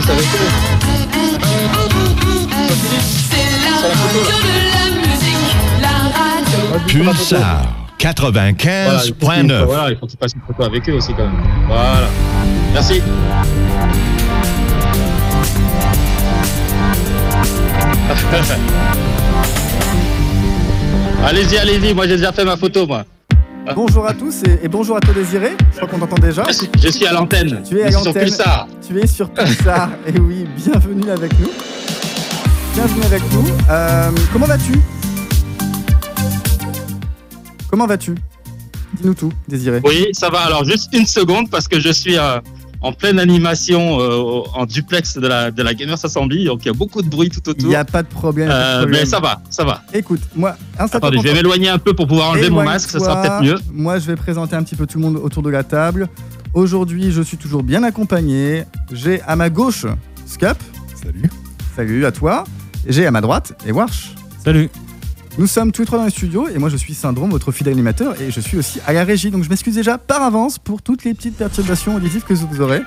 ça eux. C'est la de la musique, la radio. Pulsar Voilà, il faut qu'il- 95.9. Voilà, il faut qu'il fasse une photo avec eux aussi quand même. Voilà. Merci. allez-y, allez-y, moi j'ai déjà fait ma photo moi. Bonjour à tous et, et bonjour à toi Désiré. Je crois qu'on t'entend déjà. Je suis, je suis à l'antenne. Tu es à l'antenne. Pulsar. Tu es sur Pulsar. et oui, bienvenue avec nous. Bienvenue avec nous. Euh, comment vas-tu? Comment vas-tu? Dis-nous tout, Désiré. Oui, ça va. Alors juste une seconde parce que je suis euh, en pleine animation euh, en duplex de la, de la Gamers Assembly, donc il y a beaucoup de bruit tout Il autour. n'y a pas de problème. pas de Euh, problème. mais ça va, ça va. Écoute, moi, Attendez, je vais m'éloigner un peu pour pouvoir enlever mon masque, ça sera peut-être mieux. Moi, je vais présenter un petit peu tout le monde autour de la table. Aujourd'hui, je suis toujours bien accompagné. J'ai à ma gauche Scup. Salut. Salut à toi. J'ai à ma droite Ewarch. Salut. Nous sommes tous les trois dans les studios et moi je suis Syndrome, votre fidèle animateur, et je suis aussi à la régie. Donc je m'excuse déjà par avance pour toutes les petites perturbations auditives que vous aurez.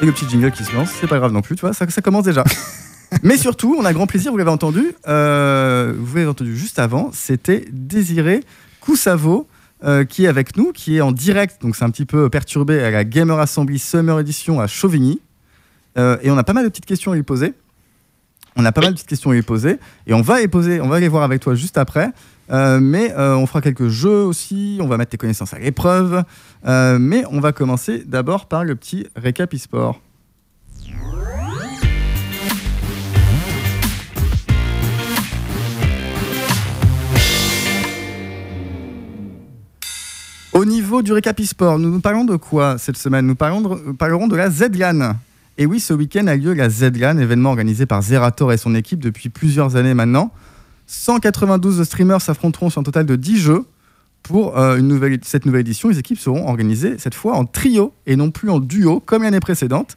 Et le petit jingle qui se lance, c'est pas grave non plus, tu vois, ça, ça commence déjà. Mais surtout, on a grand plaisir, vous l'avez entendu, euh, vous l'avez entendu juste avant, c'était Désiré Coussavo euh, qui est avec nous, qui est en direct, donc c'est un petit peu perturbé à la Gamer Assembly Summer Edition à Chauvigny. Euh, et on a pas mal de petites questions à lui poser. On a pas mal de petites questions à lui poser et on va les poser, on va les voir avec toi juste après. Euh, mais euh, on fera quelques jeux aussi, on va mettre tes connaissances à l'épreuve. Euh, mais on va commencer d'abord par le petit récap e-sport. Au niveau du récap e-sport, nous nous parlons de quoi cette semaine? Nous parlons de- parlerons de la ZLAN. Et oui, ce week-end a lieu la ZLAN, événement organisé par Zerator et son équipe depuis plusieurs années maintenant. 192 streamers s'affronteront sur un total de 10 jeux. Pour euh, cette nouvelle édition, les équipes seront organisées cette fois en trio et non plus en duo comme l'année précédente.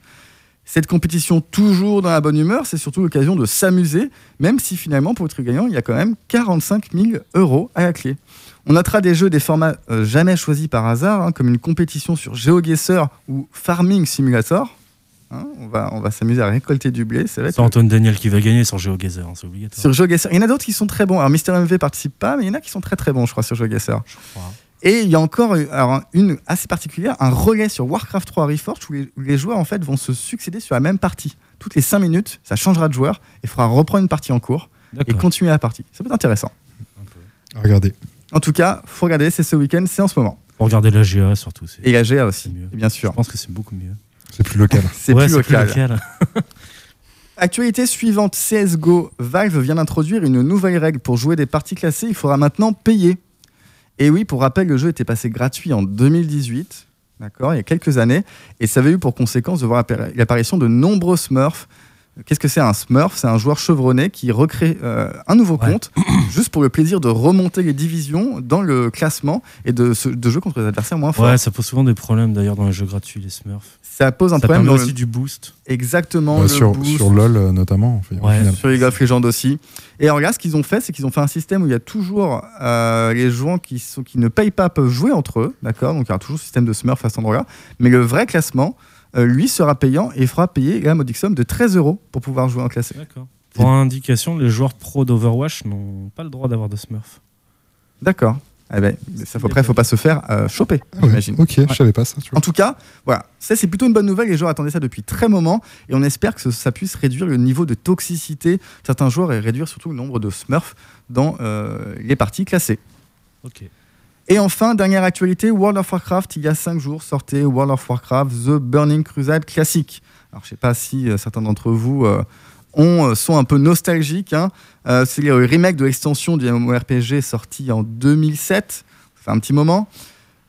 Cette compétition, toujours dans la bonne humeur, c'est surtout l'occasion de s'amuser, même si finalement, pour être gagnant, il y a quand même 45 000 euros à la clé. On notera des jeux, des formats euh, jamais choisis par hasard, hein, comme une compétition sur GeoGuessr ou Farming Simulator. Hein, on va, on va s'amuser à récolter du blé. Ça va être C'est Antoine Daniel qui va gagner sur GeoGuessr, hein, c'est obligatoire. sur GeoGuessr. Il y en a d'autres qui sont très bons. Alors, Mister MV participe pas, mais il y en a qui sont très très bons, je crois, sur GeoGuessr. Je crois. Et il y a encore alors, une assez particulière, un relais sur Warcraft 3 Reforged où les, où les joueurs en fait vont se succéder sur la même partie. Toutes les 5 minutes, ça changera de joueur et il faudra reprendre une partie en cours et continuer la partie. Ça peut être intéressant. Regardez. En tout cas, faut regarder, c'est ce week-end, c'est en ce moment. Pour regarder la GA surtout. c'est- Et la GA aussi, bien Je sûr. pense que c'est beaucoup mieux. C'est plus local. C'est Ouais, plus local. Actualité suivante, CSGO. Valve vient d'introduire une nouvelle règle. Pour jouer des parties classées, il faudra maintenant payer. Et oui, pour rappel, le jeu était passé gratuit en 2018, d'accord, il y a quelques années, et ça avait eu pour conséquence de voir l'apparition de nombreux Smurfs. Qu'est-ce que c'est un Smurf? C'est un joueur chevronné qui recrée euh, un nouveau Ouais. compte juste pour le plaisir de remonter les divisions dans le classement et de, de jouer contre des adversaires moins forts. Ouais, ça pose souvent des problèmes d'ailleurs dans les jeux gratuits, les Smurfs. Ça pose un ça problème dans aussi le- du boost. exactement le sur, boost. sur LoL euh, notamment. en fait, Ouais. Sur League of Legends aussi. Et alors là, ce qu'ils ont fait, c'est qu'ils ont fait un système où il y a toujours euh, les joueurs qui, sont, qui ne payent pas peuvent jouer entre eux, d'accord? Donc il y aura toujours ce système de Smurf à cet endroit-là. Mais le vrai classement, lui, sera payant et fera payer la modique somme de 13 euros pour pouvoir jouer en classé. D'accord. Pour indication, les joueurs pro d'Overwatch n'ont pas le droit d'avoir de Smurf. D'accord. Eh ben, ça, faut, après, il faut pas se faire euh, choper, Ah ouais, j'imagine. Ok, je savais pas ça. Tu vois. En tout cas, voilà, ça c'est plutôt une bonne nouvelle. Les joueurs attendaient ça depuis très moment et on espère que ça puisse réduire le niveau de toxicité de certains joueurs et réduire surtout le nombre de Smurfs dans euh, les parties classées. Ok. Et enfin, dernière actualité, World of Warcraft, il y a 5 jours, sortait World of Warcraft The Burning Crusade classique. Alors, je sais pas si euh, certains d'entre vous euh, euh, sont un peu nostalgiques. hein. Euh, c'est le remake de l'extension du MMORPG sorti en 2007. Ça fait un petit moment.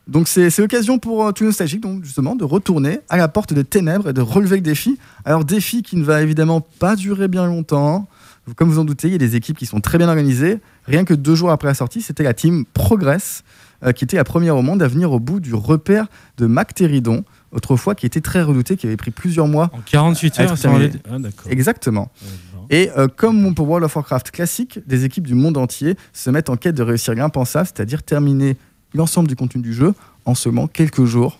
Donc, c'est l'occasion pour tous les nostalgiques, donc, justement, de retourner à la porte des ténèbres et de relever le défi. Alors, défi qui ne va évidemment pas durer bien longtemps. Comme vous en doutez, il y a des équipes qui sont très bien organisées. Rien que deux jours après la sortie, c'était la team Progress, qui était la première au monde à venir au bout du repère de Mactéridon, autrefois qui était très redouté, qui avait pris plusieurs mois. En 48 À heures, terminé. Ah. Exactement. Et euh, comme pour World of Warcraft classique, des équipes du monde entier se mettent en quête de réussir l'impensable, c'est-à-dire terminer l'ensemble du contenu du jeu en seulement quelques jours,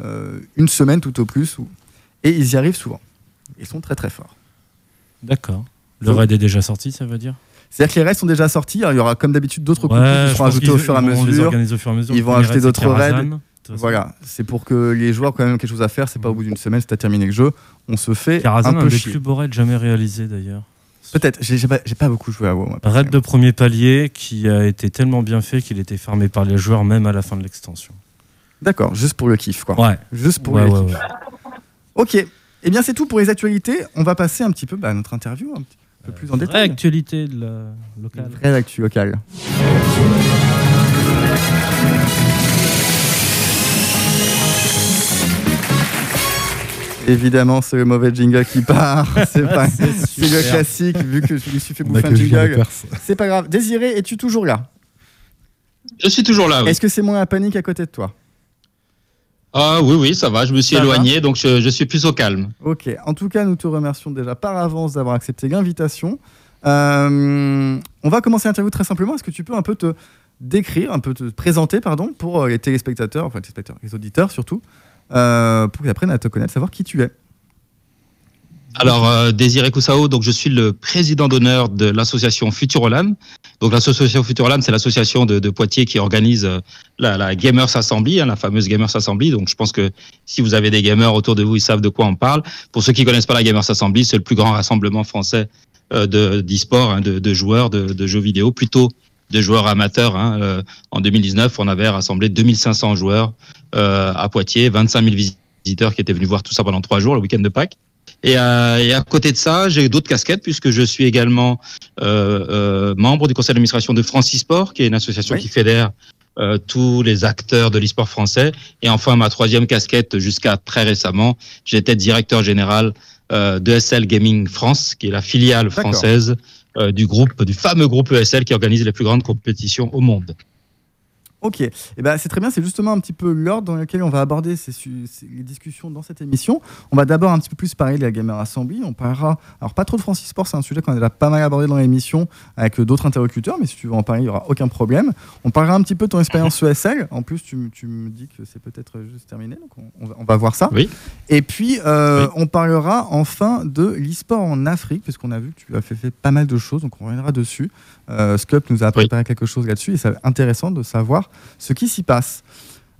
euh, une semaine tout au plus, ou- et ils y arrivent souvent. Ils sont très très forts. D'accord. Le raid est déjà sorti, ça veut dire? C'est-à-dire que les raids sont déjà sortis. Alors, il y aura comme d'habitude d'autres Ouais, qui seront ajoutés au fur et à mesure. et. Ils vont ajouter d'autres raids. Voilà, c'est pour que les joueurs quand même quelque chose à faire. C'est pas au bout d'une semaine, c'est à terminer le jeu. On se fait un un, peu des chier. plus beaux raids jamais réalisés d'ailleurs. Peut-être. J'ai pas, beaucoup joué à WoW. Un raid de premier palier qui a été tellement bien fait qu'il était fermé par les joueurs même à la fin de l'extension. D'accord, juste pour le kiff, quoi. Ouais. Juste pour Ouais, le ouais, kiff. Ok. Eh bien, c'est tout pour les actualités. On va passer un petit peu bah, à notre interview, un petit peu plus en Vraie détail. actualité de la locale. Vraie actu locale. Évidemment, c'est le mauvais jingle qui part. C'est pas- c'est le classique, vu que je me suis fait bouffer un jingle. C'est pas grave. Désiré, es-tu toujours là? Je suis toujours là. Oui. Est-ce que c'est moins la panique à côté de toi? Ah oui, oui, ça va. Je me suis Ça va éloigné, donc je, je suis plus au calme. Ok. En tout cas, nous te remercions déjà par avance d'avoir accepté l'invitation. Euh, on va commencer l'interview très simplement. Est-ce que tu peux un peu te décrire, un peu te présenter, pardon, pour euh, les téléspectateurs, enfin les téléspectateurs, les auditeurs surtout, euh, pour qu'ils apprennent à te connaître, savoir qui tu es? Alors, euh, Désiré Koussao, donc je suis le président d'honneur de l'association Futuroland. Donc, l'association Futuroland, c'est l'association de, de Poitiers qui organise euh, la, la Gamers Assembly, hein, la fameuse Gamers Assembly. Donc, je pense que si vous avez des gamers autour de vous, ils savent de quoi on parle. Pour ceux qui connaissent pas la Gamers Assembly, c'est le plus grand rassemblement français euh, de d'e-sport, hein, de, de joueurs de, de jeux vidéo, plutôt de joueurs amateurs. hein. Euh, en 2019, on avait rassemblé 2500 joueurs euh, à Poitiers, 25 000 visiteurs qui étaient venus voir tout ça pendant trois jours, le week-end de Pâques. Et, euh, et à côté de ça, j'ai d'autres casquettes puisque je suis également euh, euh, membre du conseil d'administration de Francisport, qui est une association Oui. qui fédère euh, tous les acteurs de l'e-sport français. Et enfin, ma troisième casquette, jusqu'à très récemment, j'étais directeur général euh, de SL Gaming France, qui est la filiale française euh, du groupe, du fameux groupe ESL qui organise les plus grandes compétitions au monde. Ok, et ben c'est très bien, c'est justement un petit peu l'ordre dans lequel on va aborder ces, les discussions dans cette émission. On va d'abord un petit peu plus parler de la Gamer Assembly, on parlera, alors pas trop de Francis Sport, c'est un sujet qu'on a déjà pas mal abordé dans l'émission avec d'autres interlocuteurs, mais si tu veux en parler, il n'y aura aucun problème. On parlera un petit peu de ton expérience ESL, en plus tu, me dis que c'est peut-être juste terminé, donc on, on va, on va voir ça. Oui. Et puis euh, Oui. on parlera enfin de l'e-sport en Afrique, puisqu'on a vu que tu as fait, fait pas mal de choses, donc on reviendra dessus. Euh, Scup nous a préparé quelque chose là-dessus, et c'est intéressant de savoir ce qui s'y passe.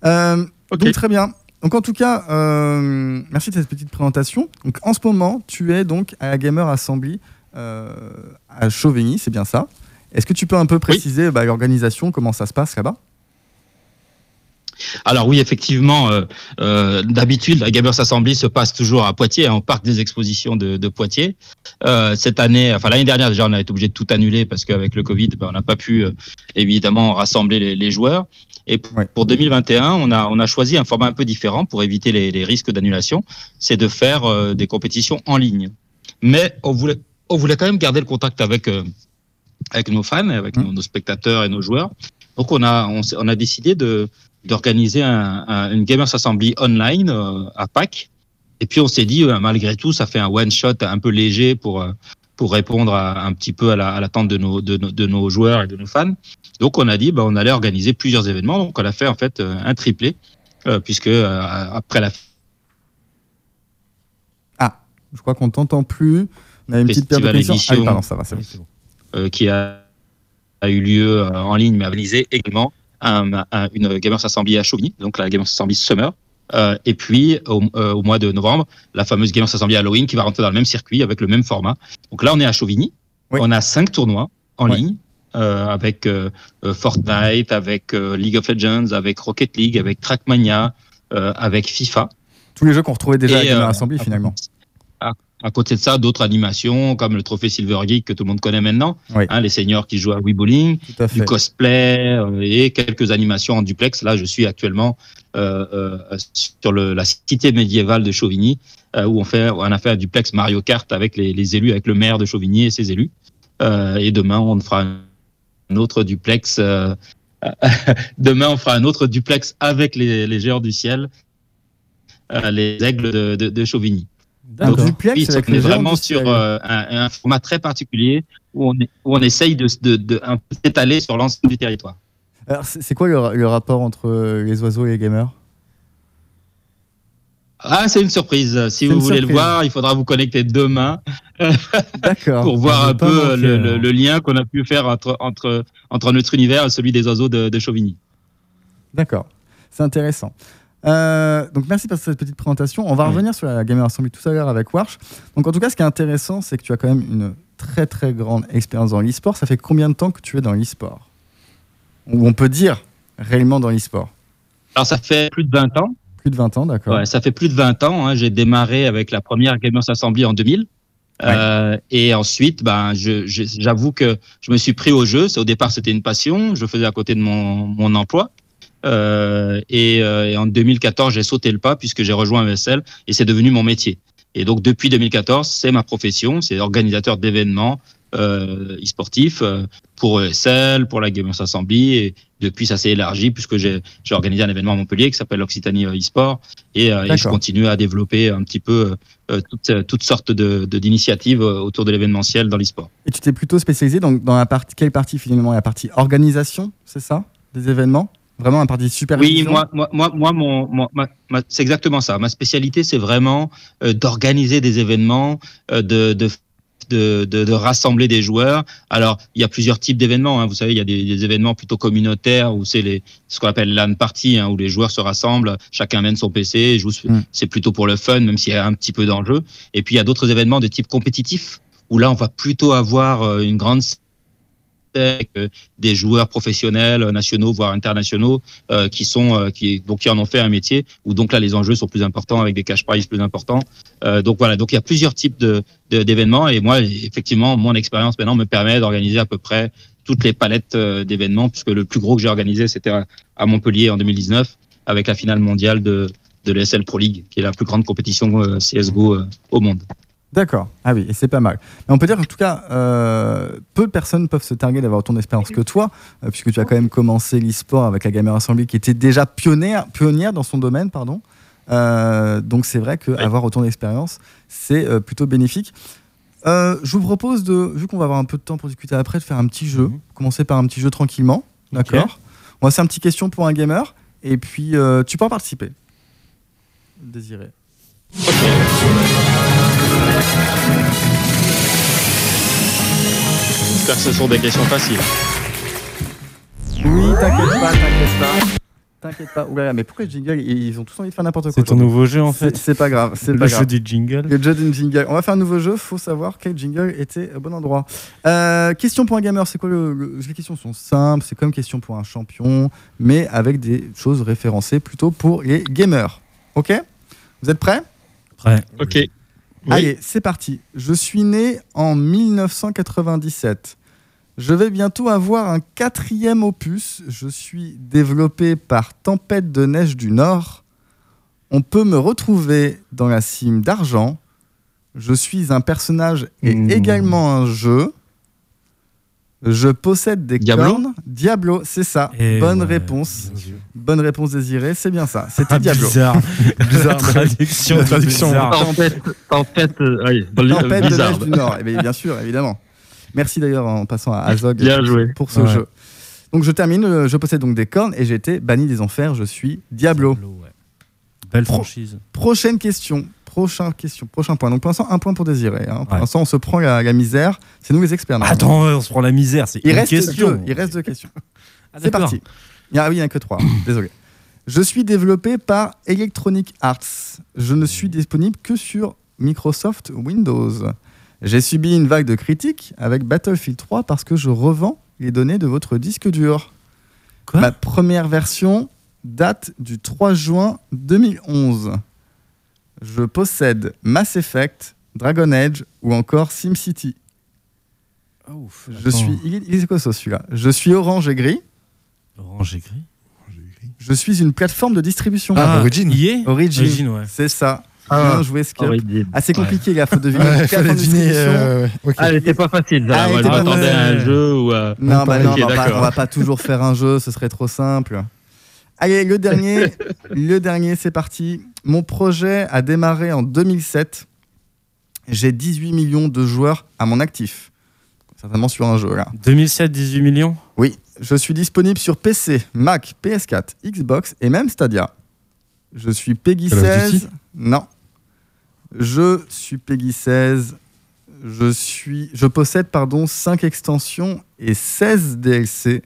Euh. Donc très bien. Donc en tout cas, euh, merci de cette petite présentation. Donc en ce moment, tu es donc à la Gamer Assembly euh, à Chauvigny, c'est bien ça. Est-ce que tu peux un peu préciser bah, l'organisation, comment ça se passe là-bas? Alors oui, effectivement, euh, euh, d'habitude, la Gamers Assembly se passe toujours à Poitiers, hein, au parc des expositions de, de Poitiers. Euh, cette année, enfin l'année dernière déjà, on a été obligé de tout annuler parce qu'avec le Covid, ben, on n'a pas pu évidemment rassembler les, les joueurs. Et Ouais. pour 2021, on a, on a choisi un format un peu différent pour éviter les, les risques d'annulation, c'est de faire des compétitions en ligne. Mais on voulait, on voulait quand même garder le contact avec, avec nos fans, avec Mhm. nos, nos spectateurs et nos joueurs. Donc on a, on a décidé de d'organiser un, un- une Gamers Assembly online euh, à Pâques. Et puis on s'est dit, euh, malgré tout, ça fait un one shot un peu léger pour euh, pour répondre à, un petit peu à la- à l'attente de nos, de, de nos joueurs et de nos fans. Donc on a dit, bah, on allait organiser plusieurs événements. Donc on a fait en fait un triplé, euh, puisque euh, après la Je crois qu'on t'entend plus. On a une petite perte de Festival connexion. Ah oui, édition. pardon, ça va, c'est bon. euh, qui a, a eu lieu en ligne, mais organisé également un- un- une Gamers Assembly à Chauvigny, donc la Gamers Assembly Summer. Euh, et puis au, euh, au mois de novembre, la fameuse Gamers Assembly Halloween qui va rentrer dans le même circuit avec le même format. Donc là, on est à Chauvigny. Oui. On a cinq tournois en ligne euh, avec euh, euh, Fortnite, avec euh, League of Legends, avec Rocket League, avec Trackmania, euh, avec FIFA. Tous les jeux qu'on retrouvait déjà à la Et, euh, Assembly finalement. À, côté de ça, d'autres animations comme le trophée Silver Geek que tout le monde connaît maintenant, Oui. hein, les seniors qui jouent à Wii Bowling, à du cosplay euh, et quelques animations en duplex. Là, je suis actuellement euh, euh, sur le, la cité médiévale de Chauvigny, euh, où on fait, on a fait un duplex Mario Kart avec les, les élus, avec le maire de Chauvigny et ses élus. Euh, et demain, on fera un autre duplex. euh, demain, on fera un autre duplex avec les, les géants du ciel, euh, les aigles de, de, de Chauvigny. Un D'accord. duplex Oui, avec on les est vraiment sur euh, un, un format très particulier où on, est, où on essaye de, s'étaler sur l'ensemble du territoire. Alors, c'est quoi le, ra- le rapport entre euh, les oiseaux et les gamers? Ah, c'est une surprise. Si vous voulez le voir, il faudra vous connecter demain pour voir j'ai un peu manqué, le, le- hein. le lien qu'on a pu faire entre, entre, entre notre univers et celui des oiseaux de, de Chauvigny. D'accord. C'est intéressant. Euh, donc merci pour cette petite présentation. On va Oui. revenir sur la Gamer Assembly tout à l'heure avec Warsh. Donc en tout cas, ce qui est intéressant, c'est que tu as quand même une très très grande expérience dans l'e-sport. Ça fait combien de temps que tu es dans l'e-sport? Ou on peut dire réellement dans l'e-sport? Alors, ça fait plus de 20 ans. Plus de 20 ans, d'accord. Ouais, ça fait plus de 20 ans. hein. J'ai démarré avec la première Gamers Assembly en 2000. Euh, et ensuite, ben, j'avoue que je me suis pris au jeu. Au départ, c'était une passion. Je faisais à côté de mon, mon emploi. Euh, et, euh, et en 2014, j'ai sauté le pas puisque j'ai rejoint ESL et c'est devenu mon métier. Et donc, depuis 2014, c'est ma profession. C'est organisateur d'événements euh, e-sportifs euh, pour ESL, pour la Gamers Assembly. Et depuis, ça s'est élargi puisque j'ai organisé un événement à Montpellier qui s'appelle l'Occitanie euh, e-sport. Et, euh, et je continue à développer un petit peu euh, toutes, toutes sortes de de- d'initiatives euh, autour de l'événementiel dans l'e-sport. Et tu t'es plutôt spécialisé donc, dans la partie, quelle partie finalement? La partie organisation, c'est ça? Des événements? Vraiment la partie supervision Oui, moi, moi, moi, moi mon, mon- ma- ma- c'est exactement ça. Ma spécialité, c'est vraiment euh, d'organiser des événements, euh, de, de, de, de, de rassembler des joueurs. Alors, il y a plusieurs types d'événements. hein. Vous savez, il y a des, des événements plutôt communautaires où c'est les ce qu'on appelle LAN party, hein, où les joueurs se rassemblent, chacun mène son PC, joue. Mm. C'est plutôt pour le fun, même s'il y a un petit peu d'enjeu. Et puis, il y a d'autres événements de type compétitif où là, on va plutôt avoir euh, une grande avec des joueurs professionnels, euh, nationaux, voire internationaux, euh, qui sont euh, donc qui en ont fait un métier où donc là les enjeux sont plus importants avec des cash prizes plus importants. Donc voilà, donc il y a plusieurs types de d'événements et moi effectivement mon expérience maintenant me permet d'organiser à peu près toutes les palettes d'événements puisque le plus gros que j'ai organisé c'était à- Montpellier en 2019 avec la finale mondiale de de l'ESL Pro League qui est la plus grande compétition CS:GO au monde. D'accord. Ah oui, et c'est pas mal. Mais on peut dire en tout cas, euh, peu de personnes peuvent se targuer d'avoir autant d'expérience que toi, euh, puisque tu as quand même commencé l'e-sport avec la Gamer Assembly qui était déjà pionnière, pionnière dans son domaine, pardon. Euh, donc c'est vrai qu'avoir autant d'expérience, c'est plutôt bénéfique. Je vous propose de, vu qu'on va avoir un peu de temps pour discuter après, de faire un petit jeu. Mhm. Commencer par un petit jeu tranquillement, d'accord? On va faire une petite question pour un gamer, et puis tu pourras participer. Désiré. J'espère que ce sont des questions faciles. Oui, t'inquiète pas, t'inquiète pas. T'inquiète pas. Oulala, mais pourquoi le jingle ils ont tous envie de faire n'importe quoi C'est ton aujourd'hui. nouveau jeu en fait. C'est pas grave, c'est Le pas jeu grave. du jingle. Le jeu d'une jingle. On va faire un nouveau jeu, faut savoir quel jingle était au bon endroit. Euh, question pour un gamer, c'est quoi le, le- Les questions sont simples, c'est comme question pour un champion, mais avec des choses référencées plutôt pour les gamers. Ok? Vous êtes prêts? Prêt. Ok. Oui. Allez, c'est parti. Je suis né en 1997. Je vais bientôt avoir un quatrième opus. Je suis développé par Tempête de Neige du Nord. On peut me retrouver dans la cime d'argent. Je suis un personnage et Mmh. également un jeu. Je possède des Diablo cornes. Diablo, c'est ça. Et Bonne ouais, réponse. Bonne réponse désirée, c'est bien ça. C'était Ah, Diablo. bizarre. Bizarre. La traduction. Traduction. bizarre. Tempête, tempête, euh, oui, Tempête de du Nord. Eh bien, bien sûr, évidemment. Merci d'ailleurs en passant à Azog Bien pour, joué. pour ce Ouais. jeu. Donc je termine, euh, je possède donc des cornes et j'ai été banni des enfers, je suis Diablo. ouais. Belle Pro- franchise. Prochaine question, prochaine question, prochain point. Donc pour l'instant, un point pour désirer. hein. Pour Ouais. l'instant, on se prend la, la misère. C'est nous les experts. Attends, on se prend la misère. C'est il reste question. deux. Il reste deux questions. Ah, C'est parti. Il y a, oui, il n'y en a que trois. Désolé. Je suis développé par Electronic Arts. Je ne suis disponible que sur Microsoft Windows. J'ai subi une vague de critiques avec Battlefield 3 parce que je revends les données de votre disque dur. Quoi? Ma première version date du 3 juin 2011. Je possède Mass Effect, Dragon Age ou encore SimCity. Ah, ouf. Je suis. Il est, il est quoi ça celui-là? Je suis orange et gris. Orange et gris? Je suis une plateforme de distribution. Ah, Origin. Y est Origin. Origin, ouais. C'est ça. Ah. Bien joué, Skip. Assez compliqué, il faut deviner. Ouais, fallait deviner. euh, ouais. Ah, pas facile. ça. Ah, était pas m'attendais à un jeu où. euh, Non, bah non, on, va pas, on va pas toujours faire un jeu, ce serait trop simple. Allez, le dernier, le dernier, c'est parti. Mon projet a démarré en 2007. J'ai 18 millions de joueurs à mon actif. Certainement sur un jeu là. 2007, 18 millions? Oui, je suis disponible sur PC, Mac, PS4, Xbox et même Stadia. Je suis Peggy Call of Duty? 16. Non. Je suis Peggy 16. Je suis. Je possède, pardon, 5 extensions et 16 DLC.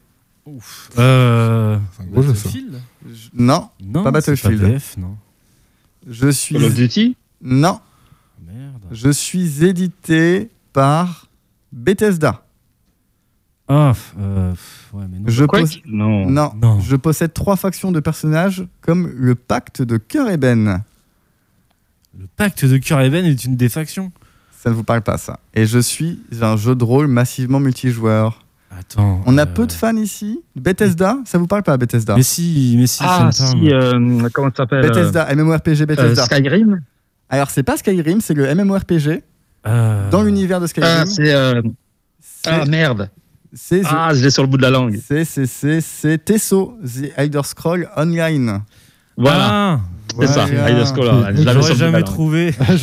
Ouf. Euh. C'est un gros jeu, ça. Battlefield? Je- Non. Non, Pas c'est Battlefield. BF, non. Je suis. Call of Duty Non. Merde. Je suis édité par Bethesda. Ah, euh, ouais, mais non. Je Quake Non. Non. Non. Je possède trois factions de personnages comme le pacte de Cœur Eben. Le pacte de Cœur Even est une des factions. Ça ne vous parle pas, ça. Et je suis un jeu de rôle massivement multijoueur. Attends. On a euh, peu de fans ici. Bethesda, ça vous parle pas, Bethesda Mais si, mais si, Ah, si, euh, comment ça s'appelle Bethesda, MMORPG euh, Bethesda. Skyrim Alors, c'est pas Skyrim, c'est le MMORPG Euh, dans l'univers de Ah, Skyrim. c'est. euh, C'est- Ah, merde c'est Ah, je l'ai sur le bout de la langue. c'est c'est c'est c'est Tesso, The Elder Scroll Online. Voilà, Ah, c'est ça, voilà. Elder Scrolls Online. Je l'avais jamais trouvé.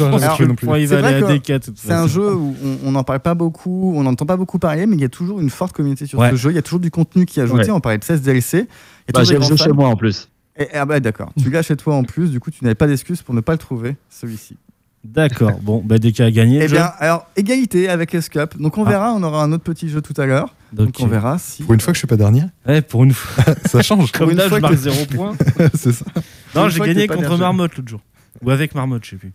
C'est un jeu où on- n'en parle pas beaucoup, on n'entend pas beaucoup parler, mais il y a toujours une forte communauté sur Ouais. ce jeu. Il y a toujours du contenu qui est ajouté. Ouais. On parlait de 16 DLC. Bah, J'ai le jeu chez moi en plus. Et, ah bah d'accord, tu l'as chez toi en plus, du coup tu n'avais pas d'excuse pour ne pas le trouver, celui-ci. D'accord. Bon, bah DK a gagné. Eh bien, alors, égalité avec les Cup. Donc on Ah. verra, on aura un autre petit jeu tout à l'heure. Donc on verra si. Pour une fois que je suis pas dernier, ouais, pour une fois. ça change. Comme une là, fois je que- marque zéro point. c'est ça. Non, j'ai gagné contre. Marmotte l'autre jour. Ou avec Marmotte, je sais plus.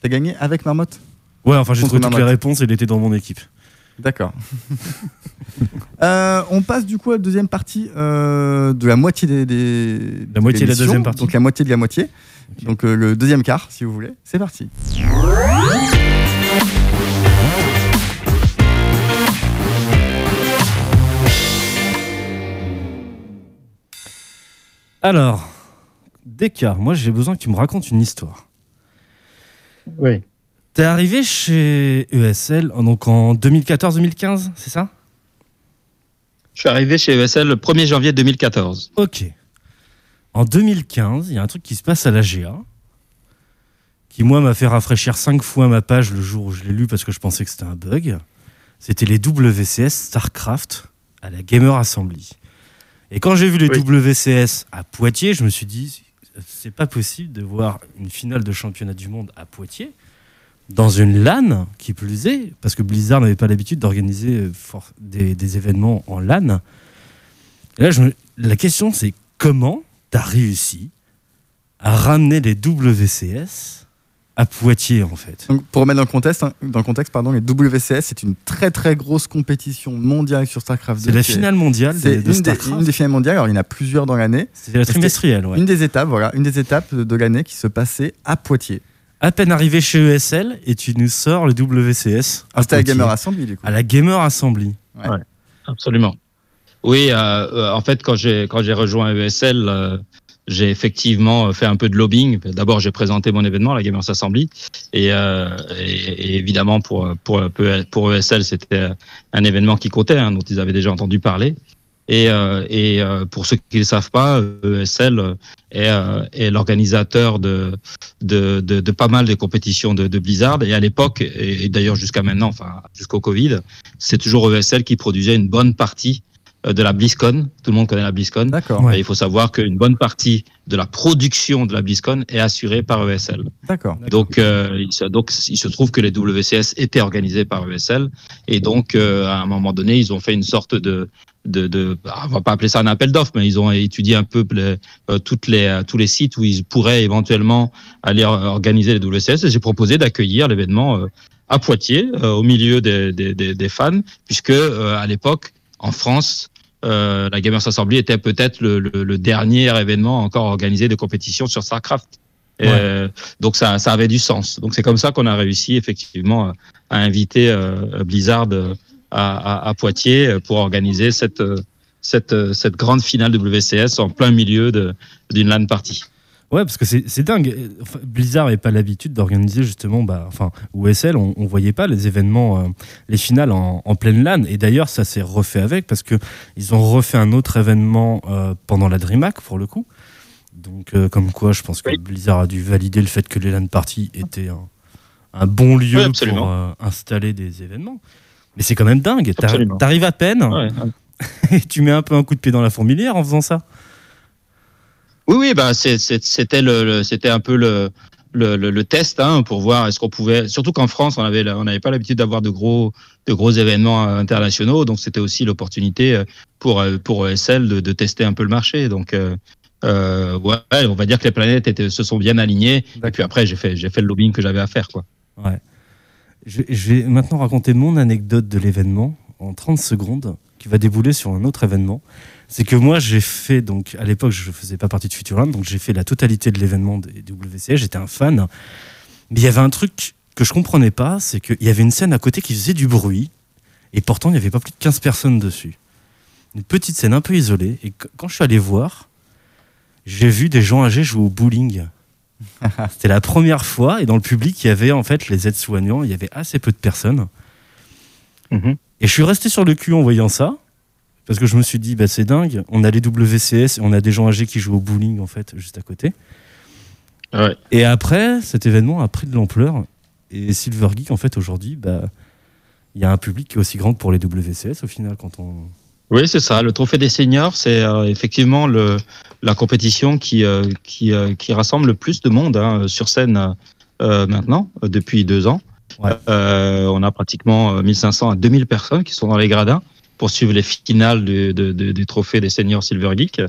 T'as gagné avec Marmotte? Ouais, enfin, j'ai trouvé toutes les réponses et il était dans mon équipe. D'accord. Euh, on passe du coup à la deuxième partie euh, de la moitié des. des La moitié de la deuxième partie. Donc la moitié de la moitié. Donc euh, le deuxième quart, si vous voulez. C'est parti. Alors, DK, moi j'ai besoin que tu me racontes une histoire. Oui. T'es arrivé chez ESL en- donc en 2014-2015, c'est ça? Je suis arrivé chez ESL le 1er janvier 2014. Ok. En 2015, il y a un truc qui se passe à la GA qui, moi, m'a fait rafraîchir cinq fois ma page le jour où je l'ai lu parce que je pensais que c'était un bug. C'était les WCS StarCraft à la Gamer Assembly. Et quand j'ai vu les Oui. WCS à Poitiers, je me suis dit, c'est pas possible de voir une finale de championnat du monde à Poitiers dans une LAN qui plus est, parce que Blizzard n'avait pas l'habitude d'organiser euh, des, des événements en LAN. Et là, je me- la question, c'est comment tu as réussi à ramener les WCS à Poitiers, en fait? Donc, pour remettre dans le contexte, hein, dans le contexte pardon, les WCS, c'est une très très grosse compétition mondiale sur StarCraft 2. C'est la finale mondiale de, une, de des- StarCraft. une des finales mondiales. Alors il y en a plusieurs dans l'année. C'était la trimestrielle, ouais. Une des étapes, voilà, une des étapes de l'année qui se passait à Poitiers. À peine arrivé chez ESL et tu nous sors le WCS à Ah, C'était à Poitiers. Gamer Assembly du coup. À la Gamer Assembly. Absolument. Oui, euh, euh, en fait, quand j'ai quand j'ai rejoint ESL, euh, j'ai effectivement fait un peu de lobbying. D'abord, j'ai présenté mon événement, la Gamers Assembly, et, euh, et, et évidemment pour pour pour ESL, c'était un événement qui comptait, hein, dont ils avaient déjà entendu parler. Et, euh, et euh, pour ceux qui ne le savent pas, ESL est, euh, est l'organisateur de, de, de, de pas mal de compétitions de, de Blizzard. Et à l'époque, et, et d'ailleurs jusqu'à maintenant, enfin jusqu'au Covid, c'est toujours ESL qui produisait une bonne partie de la BlizzCon. Tout le monde connaît la BlizzCon. D'accord, Ouais. Il faut savoir qu'une bonne partie de la production de la BlizzCon est assurée par ESL. d'accord. Donc, euh, il se, donc, il se trouve que les WCS étaient organisés par ESL. Et donc, euh, à un moment donné, ils ont fait une sorte de, de, de ah, on va pas appeler ça un appel d'offres, mais ils ont étudié un peu les, euh, toutes les, euh, tous les sites où ils pourraient éventuellement aller or- organiser les WCS. Et j'ai proposé d'accueillir l'événement euh, à Poitiers, euh, au milieu des, des, des, des fans, puisque euh, à l'époque, en France, euh, la Gamers Assembly était peut-être le, le, le dernier événement encore organisé de compétition sur StarCraft. Euh, donc ça, ça avait du sens. Donc c'est comme ça qu'on a réussi effectivement à inviter euh, Blizzard à, à, à Poitiers pour organiser cette, cette, cette grande finale WCS en plein milieu d'une LAN party. Ouais, parce que c'est dingue. Blizzard n'avait pas l'habitude d'organiser justement, bah, enfin, ou ESL, on, on voyait pas les événements, euh, les finales en, en pleine LAN. Et d'ailleurs, ça s'est refait avec parce que ils ont refait un autre événement euh, pendant la DreamHack pour le coup. Donc, euh, comme quoi, je pense que Oui. Blizzard a dû valider le fait que les LAN parties étaient un, un bon lieu Oui, pour installer des événements. Mais c'est quand même dingue. T'arrives à peine Ouais. et tu mets un peu un coup de pied dans la fourmilière en faisant ça. Oui, oui, bah c'était le, le- c'était un peu le le, le, le test hein, pour voir est-ce qu'on pouvait. Surtout qu'en France, on avait on n'avait pas l'habitude d'avoir de gros de gros événements internationaux, donc c'était aussi l'opportunité euh, pour euh, pour ESL de, de tester un peu le marché. Donc euh, ouais, on va dire que les planètes étaient, se sont bien alignées. Et puis après, j'ai fait j'ai fait le lobbying que j'avais à faire quoi. Je, vais maintenant raconter mon anecdote de l'événement en 30 secondes qui va débouler sur un autre événement. C'est que moi, j'ai fait, donc à l'époque, je faisais pas partie de Futurland, donc j'ai fait la totalité de l'événement des WCS, j'étais un fan. Mais il y avait un truc que je comprenais pas, c'est qu'il y avait une scène à côté qui faisait du bruit, et pourtant il n'y avait pas plus de 15 personnes dessus. Une petite scène un peu isolée, et qu- quand je suis allé voir, j'ai vu des gens âgés jouer au bowling. C'était la première fois, et dans le public, il y avait en fait les aides-soignants, il y avait assez peu de personnes. Mhm. Et je suis resté sur le cul en voyant ça, parce que je me suis dit, bah, c'est dingue, on a les WCS et on a des gens âgés qui jouent au bowling en fait, juste à côté. Ouais. Et après, cet événement a pris de l'ampleur, et Silver Geek, en fait, aujourd'hui, bah, il y a un public qui est aussi grand que pour les WCS au final, quand on. Oui, c'est ça. Le trophée des seniors, c'est euh, effectivement le, la compétition qui, euh, qui, euh, qui rassemble le plus de monde hein, sur scène euh, maintenant, depuis deux ans. Ouais. Euh, on a pratiquement euh, 1500 à 2000 personnes qui sont dans les gradins pour suivre les finales du, de- de- du trophée des seniors Silver Geek.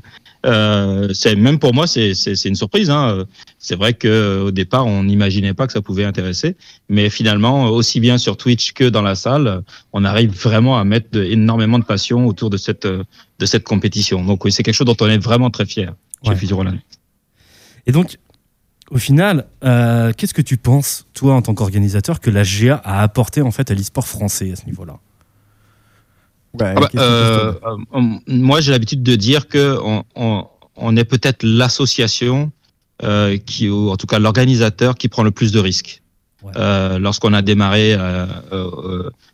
Euh, c'est même pour moi, c'est c'est- c'est une surprise. Hein. C'est vrai que au départ, on n'imaginait pas que ça pouvait intéresser, mais finalement, aussi bien sur Twitch que dans la salle, on arrive vraiment à mettre de- énormément de passion autour de cette de cette compétition. Donc oui, c'est quelque chose dont on est vraiment très fier chez Ouais. Futuroland. Et donc, au final, euh, qu'est-ce que tu penses, toi, en tant qu'organisateur, que la GA a apporté en fait à l'e-sport français à ce niveau-là? Ah bah, euh, euh, moi, j'ai l'habitude de dire que on, on, on est peut-être l'association euh, qui, ou en tout cas l'organisateur qui prend le plus de risques. Ouais. Lorsqu'on a démarré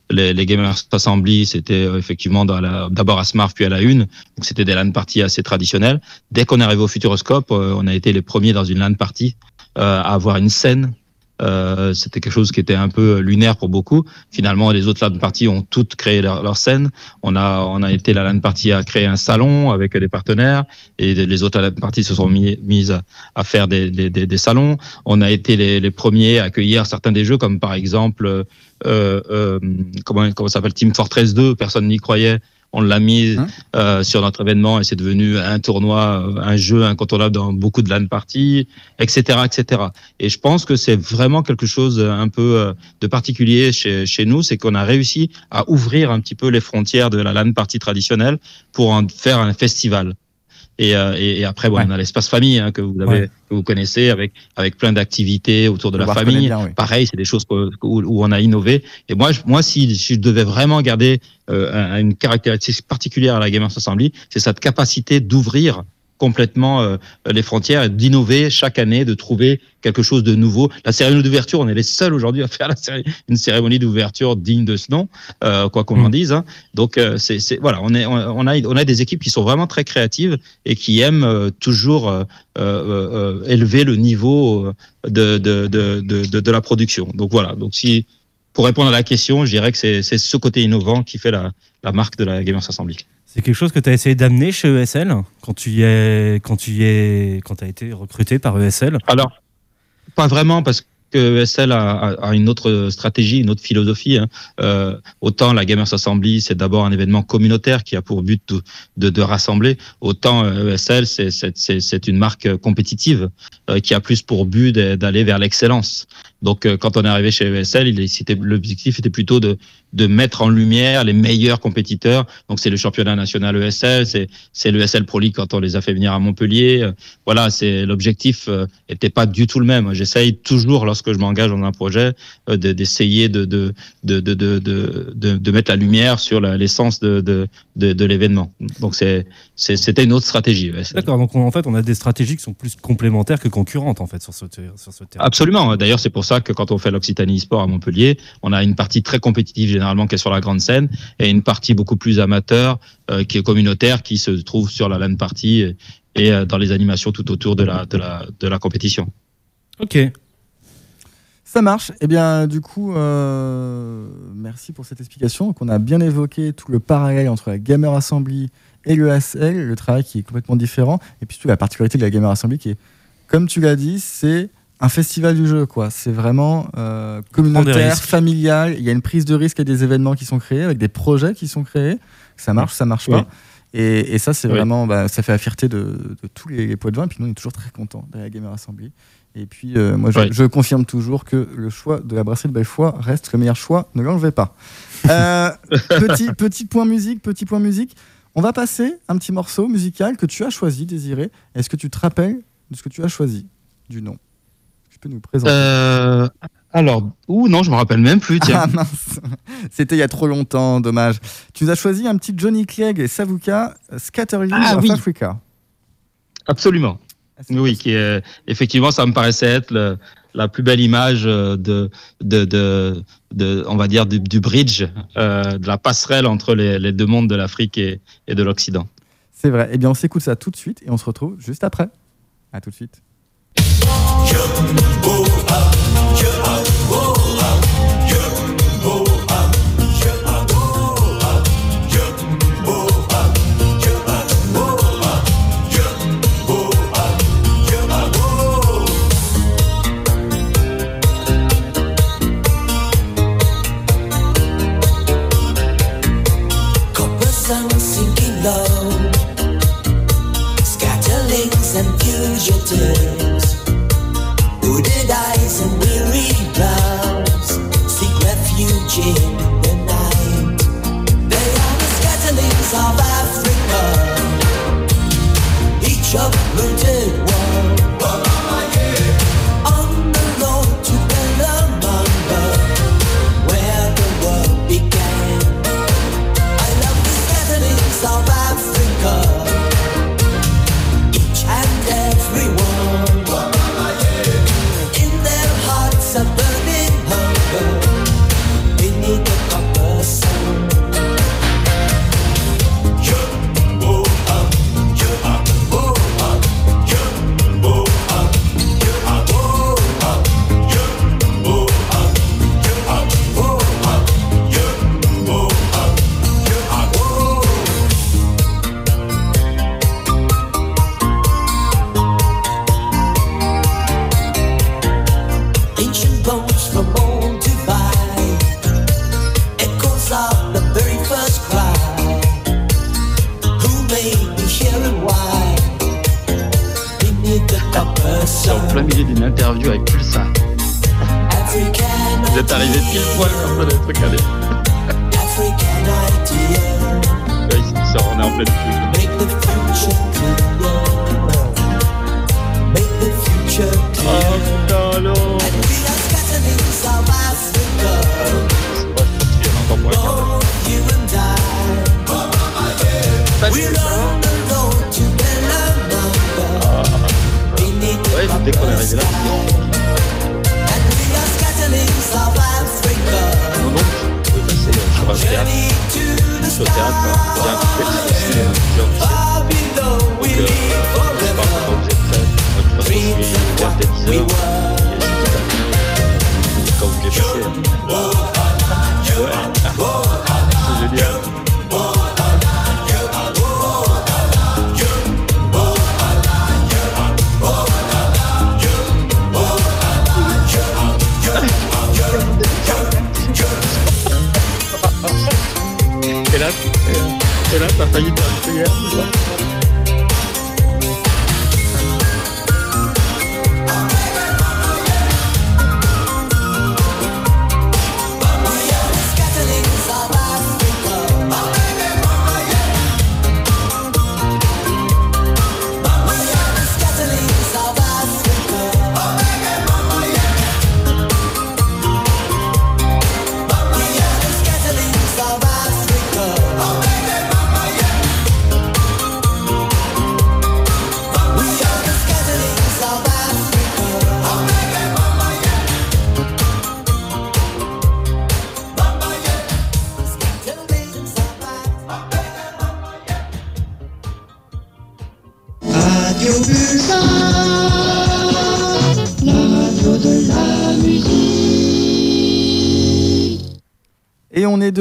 les, les Gamers Assembly, c'était effectivement d'abord à Smart puis à la Une, donc c'était des LAN parties assez traditionnelles. Dès qu'on est arrivé au Futuroscope, on a été les premiers dans une LAN party à avoir une scène. Euh, c'était quelque chose qui était un peu lunaire pour beaucoup. Finalement, les autres LAN parties ont toutes créé leur, scène. On a, on a été la LAN party à créer un salon avec des partenaires et les autres LAN parties se sont mis, mises à, faire des, des, des, salons. On a été les, premiers à accueillir certains des jeux comme par exemple, euh, euh, comment, comment s'appelle? Team Fortress 2. Personne n'y croyait. On l'a mis Hein euh, sur notre événement et c'est devenu un tournoi, euh, un jeu incontournable dans beaucoup de LAN parties, etc., etc. Et je pense que c'est vraiment quelque chose un peu euh, de particulier chez, chez nous, c'est qu'on a réussi à ouvrir un petit peu les frontières de la LAN partie traditionnelle pour en faire un festival. Et, euh, et, et après, bon, Ouais. on a l'espace famille hein, que vous avez, Ouais. que vous connaissez, avec avec plein d'activités autour de la je connais famille. bien, oui. Pareil, c'est des choses où, où on a innové. Et moi, je, moi, si, si je devais vraiment garder euh, un- une caractéristique particulière à la Gamers Assembly, c'est cette capacité d'ouvrir complètement euh, les frontières et d'innover chaque année, de trouver quelque chose de nouveau. La cérémonie d'ouverture, on est les seuls aujourd'hui à faire la céré- une cérémonie d'ouverture digne de ce nom, euh, quoi qu'on en dise. hein. Donc euh, c'est voilà, on est on, on a on a des équipes qui sont vraiment très créatives et qui aiment euh, toujours euh, élever le niveau de de, de, de, de la production. Donc voilà. Donc si pour répondre à la question, je dirais que c'est c'est ce côté innovant qui fait la la marque de la Gamers Assembly. C'est quelque chose que tu as essayé d'amener chez ESL quand tu es, quand tu es, quand as été recruté par E ESL Alors, pas vraiment parce que ESL a, une autre stratégie, une autre philosophie. hein. Euh, autant la Gamers Assembly, c'est d'abord un événement communautaire qui a pour but de, de, rassembler. Autant euh, ESL, c'est- une marque compétitive euh, qui a plus pour but d'aller vers l'excellence. Donc, euh, quand on est arrivé chez ESL, l'objectif était plutôt de, de mettre en lumière les meilleurs compétiteurs. Donc, c'est le championnat national ESL, c'est c'est le ESL Pro League quand on les a fait venir à Montpellier. Euh, Voilà, c'est l'objectif euh, était pas du tout le même. J'essaye toujours, lorsque je m'engage dans un projet, euh, de- d'essayer de, de, de, de, de, mettre la lumière sur l'essence de, de, de, de l'événement. Donc, c'était une autre stratégie. ESL. D'accord, donc on- en fait on a des stratégies qui sont plus complémentaires que concurrentes en fait sur ce, sur ce terrain. Absolument. D'ailleurs, c'est pour ça que quand on fait l'Occitanie Sport à Montpellier, on a une partie très compétitive généralement qui est sur la grande scène et une partie beaucoup plus amateur euh, qui est communautaire qui se trouve sur la LAN partie et, euh, dans les animations tout autour de la, de la, de la compétition. Ok, Ça marche. Eh bien, du coup, euh, merci pour cette explication. Donc, on a bien évoqué tout le parallèle entre la Gamer Assembly et le ASL, le travail qui est complètement différent, et puis surtout la particularité de la Gamer Assembly qui est, comme tu l'as dit, c'est un festival du jeu, quoi. C'est vraiment euh, communautaire, familial. Il y a une prise de risque et des événements qui sont créés, avec des projets qui sont créés. Ça marche, ça marche Oui. pas. Et, et ça, c'est Oui. vraiment, bah, ça fait la fierté de, de tous les, les poids de vin. Et puis nous, on est toujours très contents de la Gamer Assembly. Et puis, euh, moi, je, confirme toujours que le choix de la brasserie de Belfoy reste le meilleur choix. Ne l'enlevez pas. Euh, petit, petit point musique, petit point musique. On va passer un petit morceau musical que tu as choisi, Désiré. Est-ce que tu te rappelles de ce que tu as choisi Du nom? Tu peux nous présenter Euh, alors, ou non, je me rappelle même plus. Tiens. Ah mince, c'était il y a trop longtemps, dommage. Tu nous as choisi un petit Johnny Clegg et Savuka, euh, Scatterling Ah of oui. Africa. Absolument. Ah, Oui, qui est, effectivement, ça me paraissait être le- la plus belle image euh, de, de, de, de- on va dire, du, du bridge, euh, de la passerelle entre les, les deux mondes de l'Afrique et, et de l'Occident. C'est vrai. Eh bien, on s'écoute ça tout de suite et on se retrouve juste après. À tout de suite. Je, oh, ah, oh.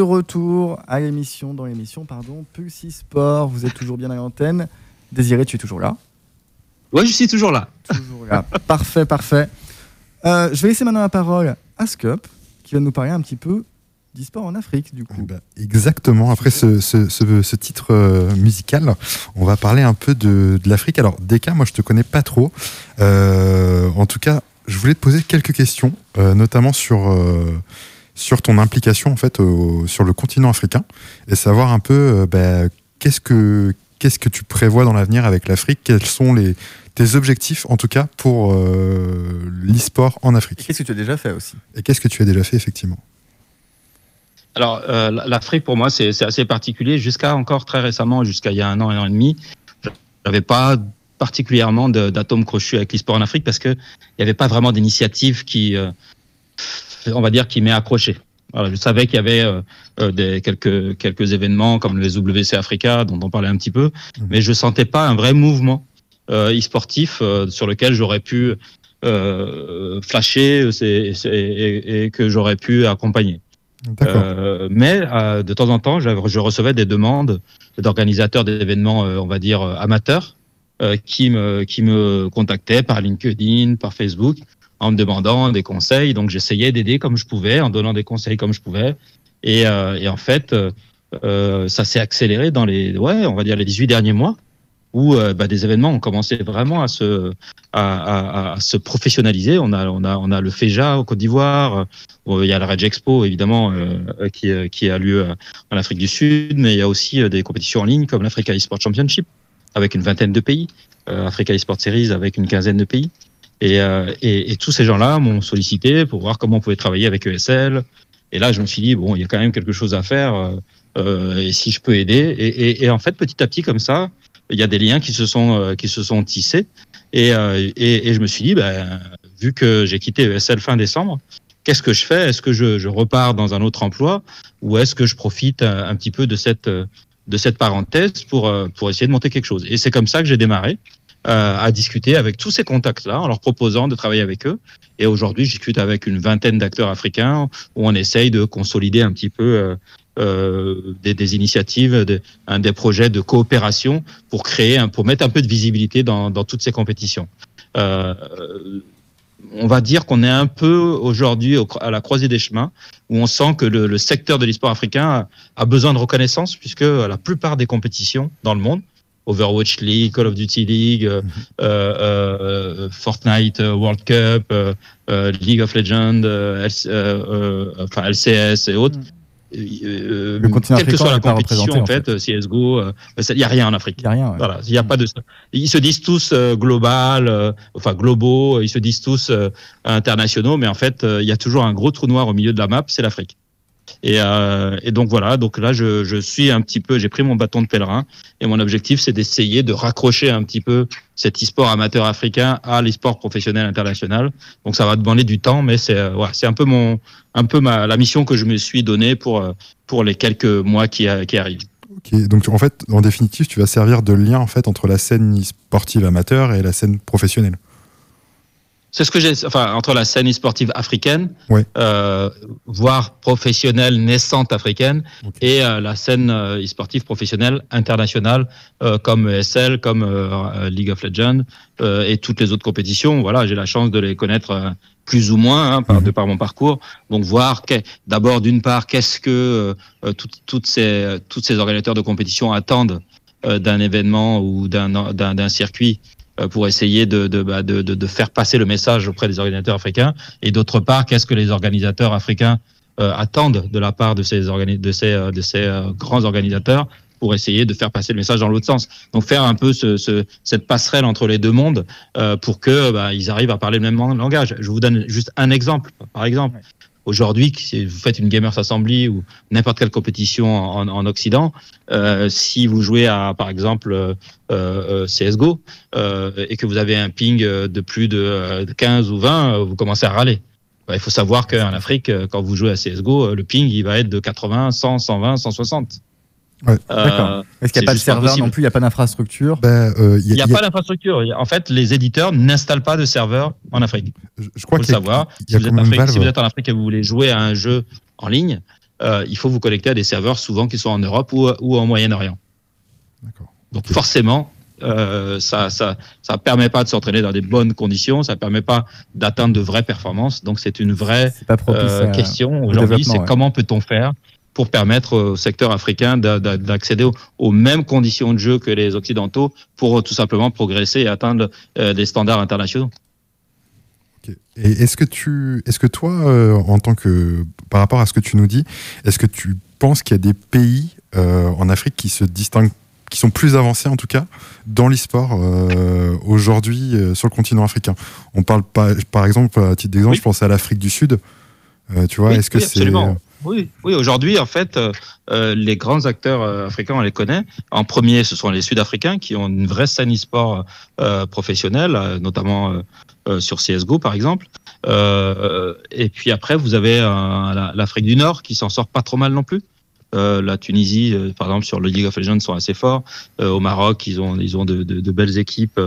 Retour à l'émission, dans l'émission, pardon, Pulsi Sport. Vous êtes toujours bien à l'antenne. Désiré, tu es toujours là Ouais, je suis toujours là. Toujours là. parfait, parfait. Euh, je vais laisser maintenant la parole à Scup, qui va nous parler un petit peu d'e-sport en Afrique, du coup. Bah, exactement. Après ce, ce- ce- ce titre euh, musical, on va parler un peu de, de l'Afrique. Alors, Deka, moi, je te connais pas trop. Euh, en tout cas, je voulais te poser quelques questions, euh, notamment sur, euh, sur ton implication en fait au- sur le continent africain et savoir un peu euh, bah, qu'est-ce que qu'est-ce que tu prévois dans l'avenir avec l'Afrique? Quels sont les tes objectifs, en tout cas, pour euh, l'e-sport en Afrique? Qu'est-ce que tu as déjà fait aussi? Et qu'est-ce que tu as déjà fait effectivement? Alors, euh, l'Afrique, pour moi, c'est c'est assez particulier. Jusqu'à encore très récemment, jusqu'à il y a un an, un an et demi, j'avais pas particulièrement d'atomes crochus avec l'e-sport en Afrique parce que il n'y avait pas vraiment d'initiative qui, euh, on va dire, qui m'ait accroché. Voilà, je savais qu'il y avait euh, euh, des, quelques, quelques événements comme le WC Africa, dont on parlait un petit peu, Mhm. mais je sentais pas un vrai mouvement euh, e-sportif euh, sur lequel j'aurais pu flasher et, et que j'aurais pu accompagner. Euh, mais euh, de temps en temps, je recevais des demandes d'organisateurs d'événements, euh, on va dire, amateurs, qui, me, qui me contactaient par LinkedIn, par Facebook, en me demandant des conseils. Donc j'essayais d'aider comme je pouvais, en donnant des conseils comme je pouvais. Et, euh, et en fait, euh, euh, ça s'est accéléré dans les, ouais, on va dire les 18 derniers mois, où euh, bah, des événements ont commencé vraiment à se, à, à- à se professionnaliser. On a, on a, on a le FEJA au Côte d'Ivoire. Il y a la Rage Expo, évidemment, euh, qui, euh, qui a lieu en Afrique du Sud, mais il y a aussi des compétitions en ligne comme l'Africa eSport Championship, avec une vingtaine de pays, Africa eSport Series avec une quinzaine de pays. Et, euh, et, tous ces gens-là m'ont sollicité pour voir comment on pouvait travailler avec ESL. Et là, je me suis dit, bon, il y a quand même quelque chose à faire, euh, euh, et si je peux aider. Et, en fait, petit à petit, comme ça, il y a des liens qui se sont, qui se sont tissés. Et, je me suis dit, ben, vu que j'ai quitté ESL fin décembre, qu'est-ce que je fais? Est-ce que je, repars dans un autre emploi? Ou est-ce que je profite un, un petit peu de cette, de cette parenthèse pour, pour essayer de monter quelque chose? Et c'est comme ça que j'ai démarré à discuter avec tous ces contacts-là en leur proposant de travailler avec eux. Et aujourd'hui, je discute avec une vingtaine d'acteurs africains où on essaye de consolider un petit peu euh, euh, des, des initiatives, des, un des projets de coopération pour créer, pour mettre un peu de visibilité dans, dans toutes ces compétitions. Euh, on va dire qu'on est un peu aujourd'hui au- à la croisée des chemins, où on sent que le, le secteur de l'e-sport africain a besoin de reconnaissance, puisque la plupart des compétitions dans le monde, Overwatch League, Call of Duty League, euh, euh, euh, Fortnite euh, World Cup, euh, euh, League of Legends, euh, LC, euh, euh, enfin LCS et autres. Mm. Le continent quelle que soit la compétition, en en fait, CSGO, euh, il n'y a rien en Afrique. Il n'y a rien. ouais. Voilà, il n'y a pas de. Ils se disent tous euh, global, euh, enfin globaux, ils se disent tous euh, internationaux, mais en fait, euh, il y a toujours un gros trou noir au milieu de la map, c'est l'Afrique. Et, euh, et donc voilà, donc là, je, suis un petit peu, j'ai pris mon bâton de pèlerin, et mon objectif, c'est d'essayer de raccrocher un petit peu cet e-sport amateur africain à l'e-sport professionnel international. Donc ça va demander du temps, mais c'est euh, un peu mon, un peu ma la mission que je me suis donnée pour euh, pour les quelques mois qui, qui arrivent. Donc en fait, en définitive, tu vas servir de lien en fait entre la scène sportive amateur et la scène professionnelle. C'est ce que j'ai, enfin, entre la scène e-sportive africaine, euh, voire professionnelle naissante africaine, et euh, la scène euh, e-sportive professionnelle internationale, euh, comme ESL, comme League of Legends, et toutes les autres compétitions. Voilà, j'ai la chance de les connaître plus ou moins hein, par, Mhm. de par mon parcours. Donc voir d'abord d'une part qu'est-ce que euh, toutes, toutes ces toutes ces organisateurs de compétition attendent euh, d'un événement ou d'un d'un circuit pour essayer de, de, bah, de, de, faire passer le message auprès des organisateurs africains et d'autre part qu'est-ce que les organisateurs africains euh, attendent de la part de ces de ces euh, de ces euh, grands organisateurs pour essayer de faire passer le message dans l'autre sens? Donc faire un peu ce, ce, cette passerelle entre les deux mondes euh, pour que bah, ils arrivent à parler le même langage. Je vous donne juste un exemple. Par exemple, aujourd'hui, si vous faites une Gamers Assembly ou n'importe quelle compétition en, en Occident, euh, si vous jouez à, par exemple, euh, euh, CSGO euh, et que vous avez un ping euh, de plus de euh, de 15 ou 20, euh, vous commencez à râler. Bah, il faut savoir qu'en Afrique, euh, quand vous jouez à CSGO, euh, le ping, il va être de 80, 100, 120, 160. Ouais. Euh, D'accord. Est-ce qu'il n'y a pas de serveur non plus Il n'y a pas d'infrastructure Ben, euh, il n'y a, pas d'infrastructure. En fait, les éditeurs n'installent pas de serveur en Afrique. je, je crois faut le savoir. Si vous, êtes quand même Afrique- Valve. si vous êtes en Afrique et vous voulez jouer à un jeu en ligne, euh, il faut vous connecter à des serveurs souvent qui sont en Europe ou, ou en Moyen-Orient. Donc forcément, euh, ça, ça, ça permet pas de s'entraîner dans des bonnes conditions, ça permet pas d'atteindre de vraies performances. Donc c'est une vraie euh, question au aujourd'hui, c'est ouais. comment peut-on faire pour permettre au secteur africain d'a- d'a- d'accéder aux, mêmes conditions de jeu que les occidentaux pour euh, tout simplement progresser et atteindre euh, des standards internationaux. Et est-ce que tu, est-ce que toi, euh, en tant que, par rapport à ce que tu nous dis, est-ce que tu penses qu'il y a des pays euh, en Afrique qui se distinguent, qui sont plus avancés en tout cas dans l'e-sport euh, aujourd'hui sur le continent africain? On parle pas, par exemple, à titre d'exemple, Oui. je pense à l'Afrique du Sud. Tu vois, Oui, est-ce que oui, c'est absolument. Oui, oui. Aujourd'hui, en fait, euh, euh, les grands acteurs euh, africains, on les connaît. En premier, ce sont les Sud-Africains qui ont une vraie scène e-sport euh, professionnelle, notamment sur CS:GO, par exemple. Et puis après, vous avez la- l'Afrique du Nord qui s'en sort pas trop mal non plus. La Tunisie, par exemple, sur le League of Legends, sont assez forts. Au Maroc, ils ont, ils ont de, belles équipes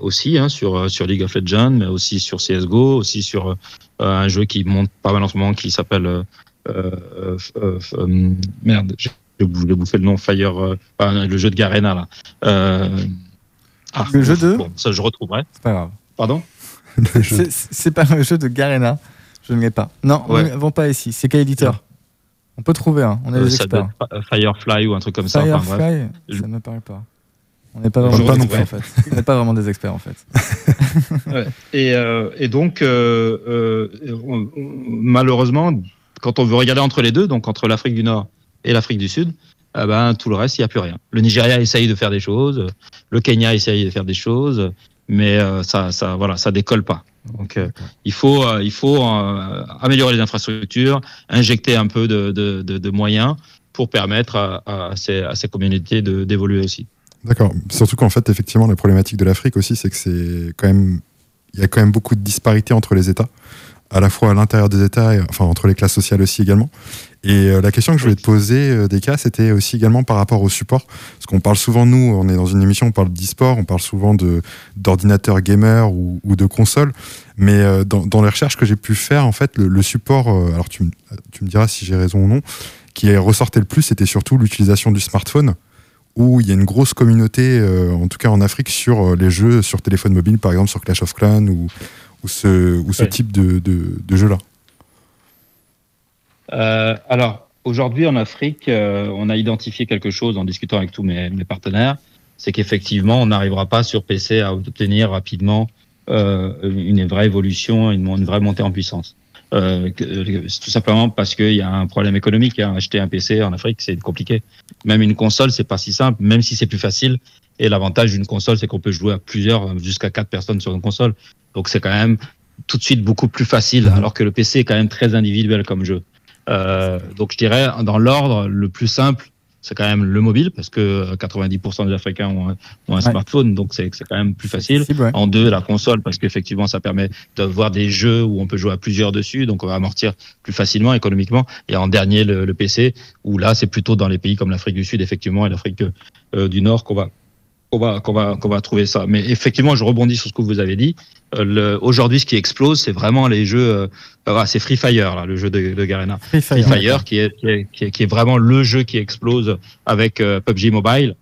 aussi hein, sur, sur League of Legends, mais aussi sur CSGO, aussi sur un jeu qui monte pas mal en ce moment qui s'appelle. Euh, euh, euh, euh, merde, j'ai j'ai bouffé le nom Fire, euh, enfin, le jeu de Garena là. Euh, ah, Le jeu de Bon, ça je retrouverai. C'est pas grave. Pardon? Le C'est- C'est pas un jeu de Garena. Je ne l'ai pas. Non, on Ouais. ne vend pas ici. C'est quel éditeur? On peut trouver, hein. on est Euh, doit experts. Firefly ou un truc comme ça. enfin, bref. Ça me parle pas. On n'est pas vraiment pas des experts en fait. On n'est pas vraiment des experts en fait. Et, euh, et donc, euh, euh, on- malheureusement, quand on veut regarder entre les deux, donc entre l'Afrique du Nord et l'Afrique du Sud, eh ben, tout le reste, il n'y a plus rien. Le Nigeria essaye de faire des choses, le Kenya essaye de faire des choses, mais euh, ça, ça, voilà, ça décolle pas. Donc, euh, il faut, euh, il faut euh, améliorer les infrastructures, injecter un peu de, de, de, de moyens pour permettre à, à ces, à ces communautés de- d'évoluer aussi. D'accord. Surtout qu'en fait, effectivement, la problématique de l'Afrique aussi, c'est que c'est quand même, il y a quand même beaucoup de disparités entre les États, à la fois à l'intérieur des États, et, enfin entre les classes sociales aussi également. Et euh, la question que je voulais te poser, euh, des cas, c'était aussi également par rapport au support, parce qu'on parle souvent nous, on est dans une émission, on parle d'e-sport, on parle souvent de d'ordinateurs gamers ou, ou de consoles, mais euh, dans, dans les recherches que j'ai pu faire, en fait, le, le support, euh, alors tu, me- tu me diras si j'ai raison ou non, qui est ressortait le plus, c'était surtout l'utilisation du smartphone où il y a une grosse communauté, euh, en tout cas en Afrique, sur euh, les jeux sur téléphone mobile, par exemple sur Clash of Clans ou, ou ce, ou ce Ouais. type de, de, de jeu-là. Euh, alors, aujourd'hui en Afrique, euh, on a identifié quelque chose en discutant avec tous mes, mes partenaires, c'est qu'effectivement, on n'arrivera pas sur PC à obtenir rapidement euh, une vraie évolution, une, une vraie montée en puissance. Euh, euh, tout simplement parce qu'il y a un problème économique. Hein. Acheter un PC en Afrique, c'est compliqué. Même une console, c'est pas si simple, même si c'est plus facile. Et l'avantage d'une console, c'est qu'on peut jouer à plusieurs, jusqu'à quatre personnes sur une console. Donc c'est quand même tout de suite beaucoup plus facile, Mhm. alors que le PC est quand même très individuel comme jeu. Euh, donc je dirais dans l'ordre le plus simple, c'est quand même le mobile parce que 90% des Africains ont un, ont un Ouais. smartphone, donc c'est quand même plus facile. En deux, la console parce qu'effectivement ça permet d'avoir des jeux où on peut jouer à plusieurs dessus, donc on va amortir plus facilement économiquement. Et en dernier le, le PC où là c'est plutôt dans les pays comme l'Afrique du Sud effectivement et l'Afrique euh, du Nord qu'on va qu'on va qu'on va qu'on va trouver ça. Mais effectivement, je rebondis sur ce que vous avez dit. Euh, Aujourd'hui, ce qui explose, c'est vraiment les jeux. Euh, ah, c'est Free Fire, là, le jeu de, de Garena. Free Free Fire. Fire, qui est, qui est, qui est, vraiment le jeu qui explose avec euh, PUBG Mobile.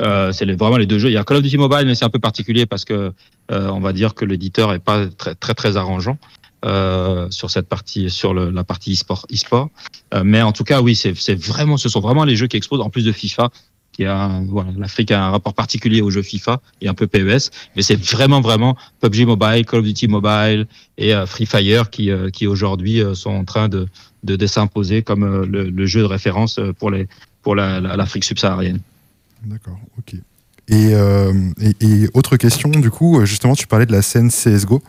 Euh, c'est les- vraiment les deux jeux. Il y a Call of Duty Mobile, mais c'est un peu particulier parce que euh, on va dire que l'éditeur est pas très très très arrangeant euh, sur cette partie, sur le, la partie e-sport. e-sport. Euh, mais en tout cas, oui, c'est c'est vraiment, ce sont vraiment les jeux qui explosent. En plus de FIFA, qui a l'Afrique a un rapport particulier aux jeux FIFA et un peu PES, mais c'est vraiment vraiment PUBG Mobile, Call of Duty Mobile et euh, Free Fire qui euh, qui aujourd'hui euh, sont en train de de, s'imposer comme le, jeu de référence pour les pour la- la- l'Afrique subsaharienne. D'accord, ok. Et, euh, et, et autre question, du coup, justement, tu parlais de la scène CSGO.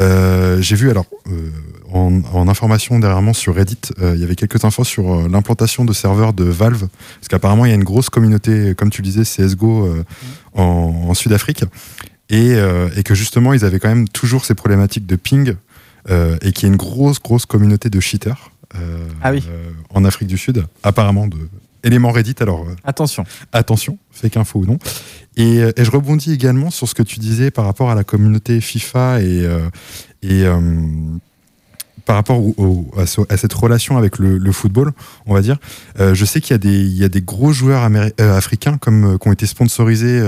Euh, J'ai vu, alors, euh, en, en information dernièrement sur Reddit, euh, il y avait quelques infos sur euh, l'implantation de serveurs de Valve, parce qu'apparemment, il y a une grosse communauté, comme tu disais, CSGO euh, en, en Sud-Afrique, et, euh, et que justement, ils avaient quand même toujours ces problématiques de ping, euh, et qu'il y a une grosse, grosse communauté de cheaters euh, Ah oui. euh, en Afrique du Sud, apparemment, de éléments Reddit. Alors, euh, Attention. attention, fake info ou non. Et, euh, et je rebondis également sur ce que tu disais par rapport à la communauté FIFA et, euh, et par rapport au- au- à, ce- à cette relation avec le, le football, on va dire. Euh, je sais qu'il y a des, il y a des gros joueurs améri- euh, africains comme, euh, qui ont été sponsorisés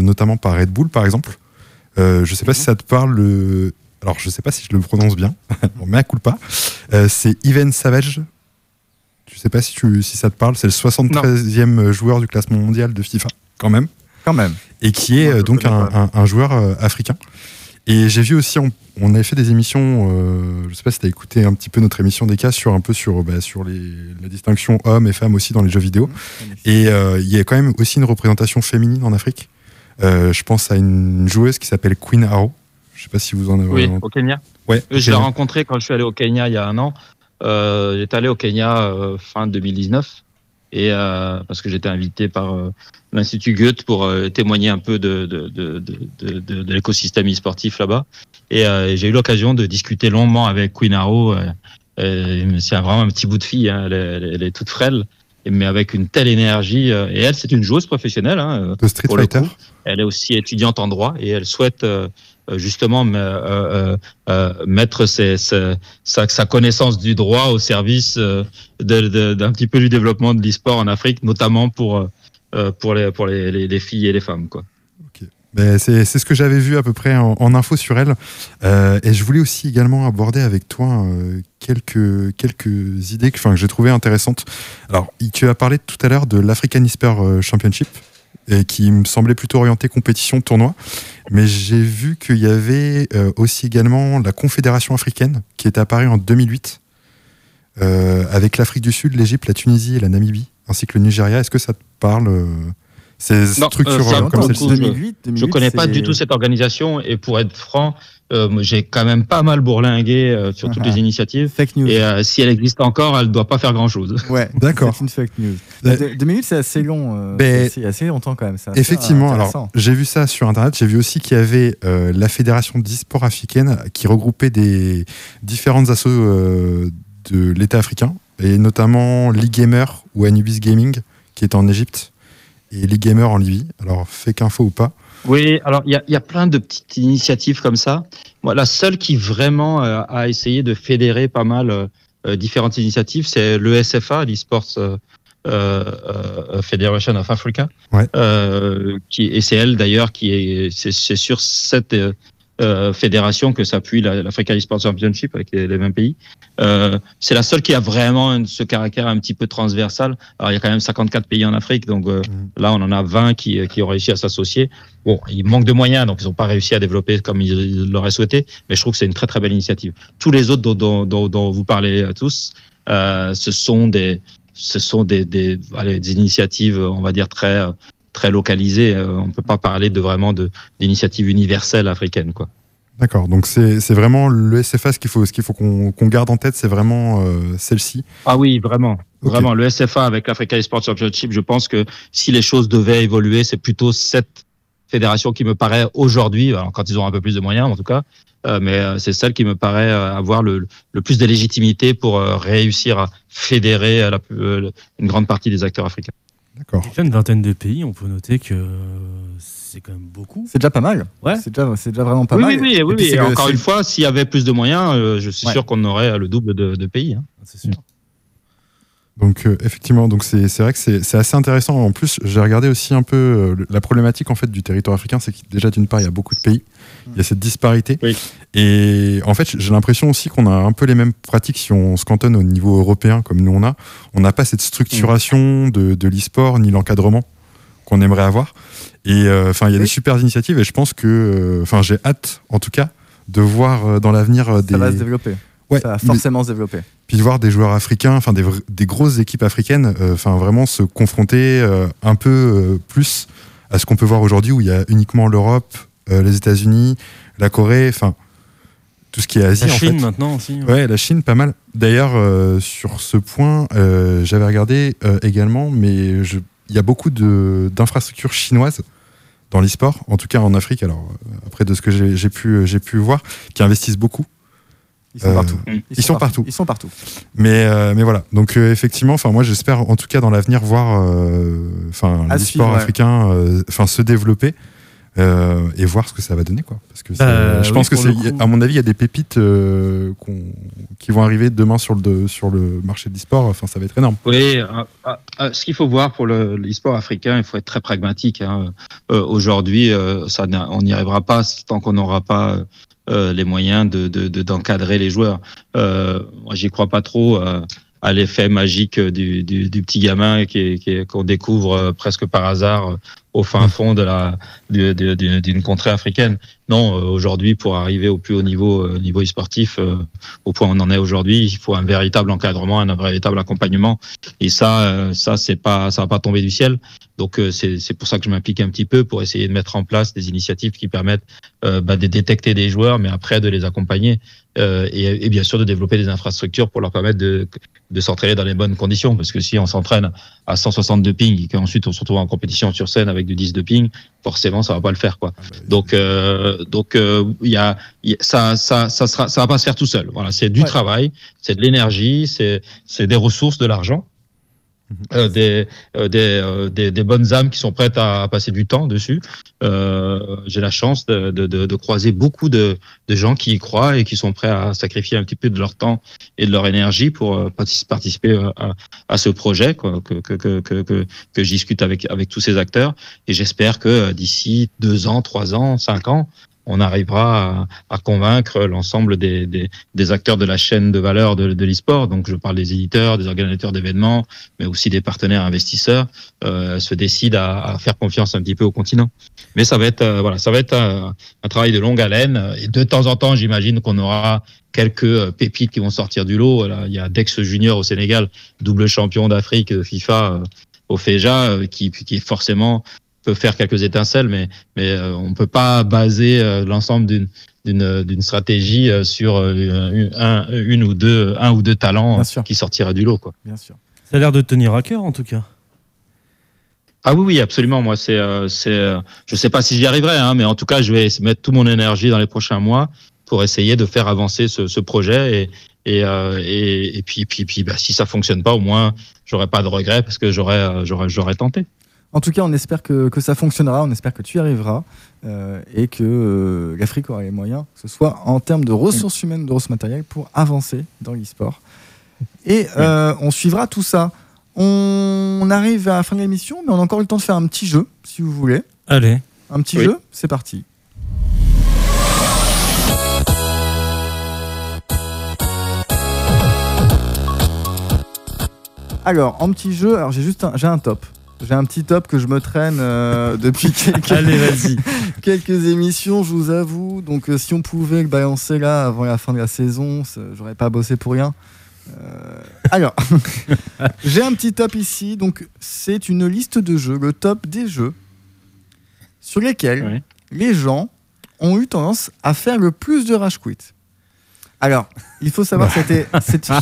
notamment par Red Bull, par exemple. Je sais pas si ça te parle. Le... Alors, je sais pas si je le prononce bien. bon, mais à coup pas. C'est Even Savage. Je sais pas si, tu, si ça te parle. C'est le 73e joueur du classement mondial de FIFA, quand même Quand même. et qui est Moi, euh, donc un, pas. un- un joueur euh, africain. Et j'ai vu aussi, on, on avait fait des émissions, euh, je sais pas si tu as écouté un petit peu notre émission des cas sur un peu sur, bah, sur les, la distinction hommes et femmes aussi dans les jeux vidéo. Et euh, il y a quand même aussi une représentation féminine en Afrique. Euh, je pense à une joueuse qui s'appelle Queen Arrow. Je sais pas si vous en avez. Oui, au Kenya? Ouais, Je l'ai Kenya. rencontré quand je suis allé au Kenya il y a un an. Euh, j'étais allé au Kenya euh, fin 2019 et euh, parce que j'étais invité par euh, l'Institut Goethe pour euh, témoigner un peu de, de, de, de, de, l'écosystème e-sportif là-bas. Et euh, j'ai eu l'occasion de discuter longuement avec Queen Arrow. C'est vraiment un petit bout de fille, hein, elle, est, elle est- toute frêle, mais avec une telle énergie. euh, et elle, c'est une joueuse professionnelle. Hein, Street pour le Fighter. coup. Elle est aussi étudiante en droit et elle souhaite justement euh, euh, euh, mettre sa, sa connaissance du droit au service euh, d'un petit peu du développement de l'e-sport en Afrique, notamment pour, euh, euh, pour, les, pour les, les, les filles et les femmes. Quoi. Ben, c'est ce que j'avais vu à peu près en, info sur elle. Euh, et je voulais aussi également aborder avec toi euh, quelques, quelques idées que, j'ai trouvées intéressantes. Alors, tu as parlé tout à l'heure de l'African euh, Championship, et qui me semblait plutôt orienté compétition tournoi. Mais j'ai vu qu'il y avait euh, aussi également la Confédération africaine qui est apparue en 2008 euh, avec l'Afrique du Sud, l'Égypte, la Tunisie et la Namibie, ainsi que le Nigeria. Est-ce que ça te parle euh, ces Non, structures euh, ça euh, me comme celle-ci beaucoup. 2008, 2008, Je connais pas du tout cette organisation et pour être franc, euh, j'ai quand même pas mal bourlingué euh, sur toutes Ah. les initiatives. Fake news. Et euh, si elle existe encore, elle doit pas faire grand chose. Ouais, D'accord. C'est une fake news. Euh, De- 2008, c'est assez long. euh, Ben, c'est assez longtemps quand même. assez Effectivement, alors intéressant. j'ai vu ça sur internet. J'ai vu aussi qu'il y avait euh, la fédération d'e-sport africaine qui regroupait des différentes assos euh, de l'État africain et notamment League Gamer ou Anubis Gaming qui est en Égypte et League Gamer en Libye. Alors fake info ou pas Oui, alors il y y a plein de petites initiatives comme ça. Moi, la seule qui vraiment euh, a essayé de fédérer pas mal euh, euh, différentes initiatives, c'est le SFA, l'eSports euh, Federation of Africa, Ouais. qui et c'est elle d'ailleurs qui est c'est sur cette euh, fédération que s'appuie la- l'Africa eSports Championship avec les, les mêmes pays. Euh, c'est la seule qui a vraiment ce caractère un petit peu transversal. Alors il y a quand même 54 pays en Afrique, donc euh, Mhm. là on en a 20 qui, qui ont réussi à s'associer. Bon, il manque de moyens, donc ils n'ont pas réussi à développer comme ils l'auraient souhaité, mais je trouve que c'est une très très belle initiative. Tous les autres dont, dont, dont, dont vous parlez euh, tous, euh, ce sont des ce sont des, des, allez, des initiatives, on va dire très très localisées. Euh, On peut pas parler de vraiment de d'initiatives universelles africaines, quoi. D'accord, donc c'est vraiment le SFA ce qu'il faut, qu'on qu'on garde en tête, c'est vraiment euh, celle-ci. Ah oui, vraiment. Vraiment, le SFA avec l'Africa Esports Championship, je pense que si les choses devaient évoluer, c'est plutôt cette fédération qui me paraît aujourd'hui, quand ils ont un peu plus de moyens en tout cas, euh, mais c'est celle qui me paraît avoir le, le plus de légitimité pour euh, réussir à fédérer la, une grande partie des acteurs africains. D'accord. Déjà une vingtaine de pays, on peut noter que c'est quand même beaucoup. C'est déjà pas mal. Ouais. C'est déjà, c'est déjà vraiment pas oui, mal. oui, oui, Et oui, Et encore c'est- une fois, s'il y avait plus de moyens, euh, je suis Ouais. sûr qu'on aurait le double de, de pays. hein. C'est sûr. Donc euh, effectivement, donc c'est vrai que c'est assez intéressant. En plus, j'ai regardé aussi un peu euh, la problématique en fait du territoire africain, c'est que déjà d'une part il y a beaucoup de pays, il y a cette disparité, Oui. et en fait j'ai l'impression aussi qu'on a un peu les mêmes pratiques si on se cantonne au niveau européen comme nous on a. On n'a pas cette structuration de, de l'e-sport ni l'encadrement qu'on aimerait avoir. Et euh, enfin il y a des super initiatives et je pense que, enfin j'ai hâte en tout cas de voir dans l'avenir des Ça va se développer. Ouais, ça va mais- forcément se développer. puis de voir des joueurs africains, enfin des, des grosses équipes africaines, euh, enfin vraiment se confronter euh, un peu euh, plus à ce qu'on peut voir aujourd'hui où il y a uniquement l'Europe, euh, les États-Unis, la Corée, enfin tout ce qui est Asie La en Chine fait. maintenant aussi. ouais. Ouais, la Chine, pas mal. D'ailleurs, euh, sur ce point, euh, j'avais regardé euh, également, mais je- il y a beaucoup de- d'infrastructures chinoises dans l'e-sport, en tout cas en Afrique, alors après de ce que j'ai j'ai pu, j'ai pu voir, qui investissent beaucoup. Ils sont Euh, partout. ils sont partout. Ils sont partout. Mais, euh, mais voilà, donc euh, effectivement, enfin moi j'espère en tout cas dans l'avenir voir euh, enfin suivre, ouais. africain euh, enfin se développer. euh, et voir ce que ça va donner quoi. Parce que Bah, je oui, pense que c'est, le coup. à mon avis, il y a des pépites euh, qui vont arriver demain sur le de- sur le marché de l'e-sport. Enfin, ça va être énorme. Oui, euh, euh, euh, ce qu'il faut voir pour le- l'e-sport africain, il faut être très pragmatique. hein. Euh, Aujourd'hui, euh, ça on n'y arrivera pas tant qu'on n'aura pas euh, les moyens de de- de- d'encadrer les joueurs. Euh, moi, j'y crois pas trop euh, à l'effet magique du, du, petit gamin qu'on découvre euh, presque par hasard euh, au fin fond de la du- du- du- d'une contrée africaine. Non, euh, aujourd'hui, pour arriver au plus haut niveau euh, niveau e-sportif, euh, au point où on en est aujourd'hui, il faut un véritable encadrement, un véritable accompagnement. Et ça, ça c'est pas, ça va pas tomber du ciel. Donc c'est c'est pour ça que je m'implique un petit peu pour essayer de mettre en place des initiatives qui permettent euh, bah, de détecter des joueurs, mais après de les accompagner euh, et, et bien sûr de développer des infrastructures pour leur permettre de, de s'entraîner dans les bonnes conditions. Parce que si on s'entraîne à 162 ping et qu'ensuite on se retrouve en compétition sur scène avec du 10 de ping, forcément ça va pas le faire quoi. Donc euh, donc euh, il y a, il y a- ça ça ça sera ça va pas se faire tout seul. Voilà, c'est du Ouais. travail, c'est de l'énergie, c'est c'est des ressources, de l'argent. Euh, des, euh, des, euh, des, des bonnes âmes qui sont prêtes à, à passer du temps dessus. Euh, J'ai la chance de, de, de, de croiser beaucoup de, gens qui y croient et qui sont prêts à sacrifier un petit peu de leur temps et de leur énergie pour euh, partic- participer euh, à, à ce projet quoi, que, que, que, que, que, je discute avec, avec tous ces acteurs. Et j'espère que d'ici deux ans, trois ans, cinq ans, on arrivera à, à convaincre l'ensemble des, des, des acteurs de la chaîne de valeur de, de l'e-sport. Donc, je parle des éditeurs, des organisateurs d'événements, mais aussi des partenaires investisseurs, euh, se décident à, à faire confiance un petit peu au continent. Mais ça va être, euh, voilà, ça va être un, un travail de longue haleine. Et de temps en temps, j'imagine qu'on aura quelques euh, pépites qui vont sortir du lot. Il y a Dex Junior au Sénégal, double champion d'Afrique euh, FIFA au FEJA, qui, qui forcément peut faire quelques étincelles, mais, mais euh, on peut pas baser euh, l'ensemble d'une d'une d'une stratégie euh, sur euh, une, un, une ou deux un ou deux talents euh, qui sortiraient du lot quoi. Bien sûr. Ça a l'air de te tenir à cœur en tout cas. Ah oui, oui, absolument. Moi, c'est, euh, c'est, euh, je sais pas si j'y arriverai, hein, mais en tout cas, je vais mettre toute mon énergie dans les prochains mois pour essayer de faire avancer ce, ce projet et et, euh, et et puis puis puis bah, si ça fonctionne pas, au moins j'aurai pas de regrets parce que j'aurais euh, j'aurais j'aurais tenté. En tout cas, on espère que, que ça fonctionnera, on espère que tu y arriveras euh, et que euh, l'Afrique aura les moyens, que ce soit en termes de ressources humaines, de ressources matérielles, pour avancer dans l'e-sport. Et euh, on suivra tout ça. On arrive à la fin de l'émission, mais on a encore eu le temps de faire un petit jeu, si vous voulez. Allez. Un petit Oui. jeu, c'est parti. Alors, en petit jeu, alors j'ai juste un, j'ai un top. J'ai un petit top que je me traîne euh, depuis quelques, Allez, quelques émissions, je vous avoue. Donc, euh, si on pouvait le balancer là avant la fin de la saison, j'aurais pas bossé pour rien. Euh, alors, j'ai un petit top ici. Donc, c'est une liste de jeux, le top des jeux sur lesquels Ouais. les gens ont eu tendance à faire le plus de rage quit. Alors, il faut savoir que c'était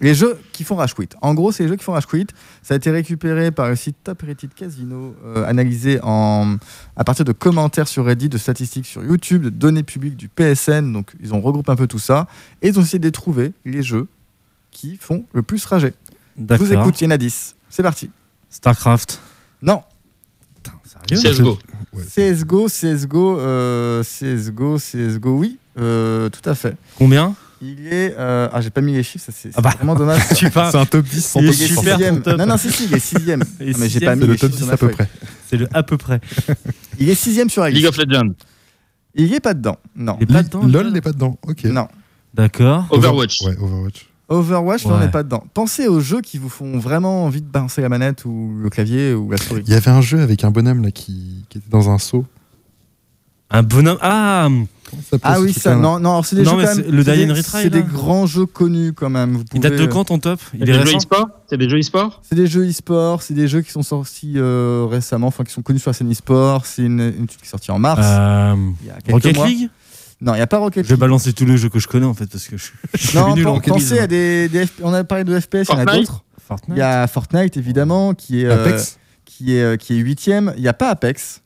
les jeux qui font rage quit. En gros, c'est les jeux qui font rage quit. Ça a été récupéré par le site Top Rated Casino, euh, analysé en, à partir de commentaires sur Reddit, de statistiques sur YouTube, de données publiques du PSN. Donc, ils ont regroupé un peu tout ça et ils ont essayé de trouver les jeux qui font le plus rager. Vous écoute, il y en a 10. C'est parti. Starcraft. Non, CSGO. CSGO, CSGO, euh, CSGO, CSGO, oui, euh, tout à fait. Combien Il est. euh, ah, j'ai pas mis les chiffres, ça c'est c'est Ah bah. vraiment dommage. Tu parles. C'est un top 10 sans Il est top Il est 10. super, sixième. ton top. Non, non, si, si, il est sixième. Il est Non, mais j'ai sixième, pas mis C'est le les top chiffres 10 sur à peu feuille. près. C'est le à peu près. Il est sixième sur la League liste. of Legends, Il y est pas dedans. Non. Il est pas dedans, LOL LOL n'est pas dedans. Ok. Non. D'accord. Overwatch. Ouais, Overwatch. Overwatch, n'en Ouais. est pas dedans. Pensez aux jeux qui vous font vraiment envie de balancer la manette ou le clavier ou la souris. Il y avait un jeu avec un bonhomme là qui, qui était dans un seau. Un bonhomme. Ah Comment ça Ah oui, ça, là non, non, c'est des Non, jeux mais quand même. le Retry, C'est des là. grands jeux connus quand même. Vous Il date de pouvez- quand ton top? Il C'est est des jeux e-sport? C'est des jeux e-sport? C'est des jeux e-sport, c'est des jeux qui sont sortis euh, récemment, enfin qui sont connus sur la scène e-sport. C'est une, une étude qui est sortie en mars. Euh, il y a quelques Rocket mois. League? Non, il n'y a pas Rocket Je vais League. balancer tous les jeux que je connais en fait parce que je, je suis Non, nul en pensez à des, des F- On a parlé de FPS, il y en a Fortnite d'autres. Il y a Fortnite évidemment, qui est euh, Apex qui est euh, qui est huitième. Il n'y a pas Apex.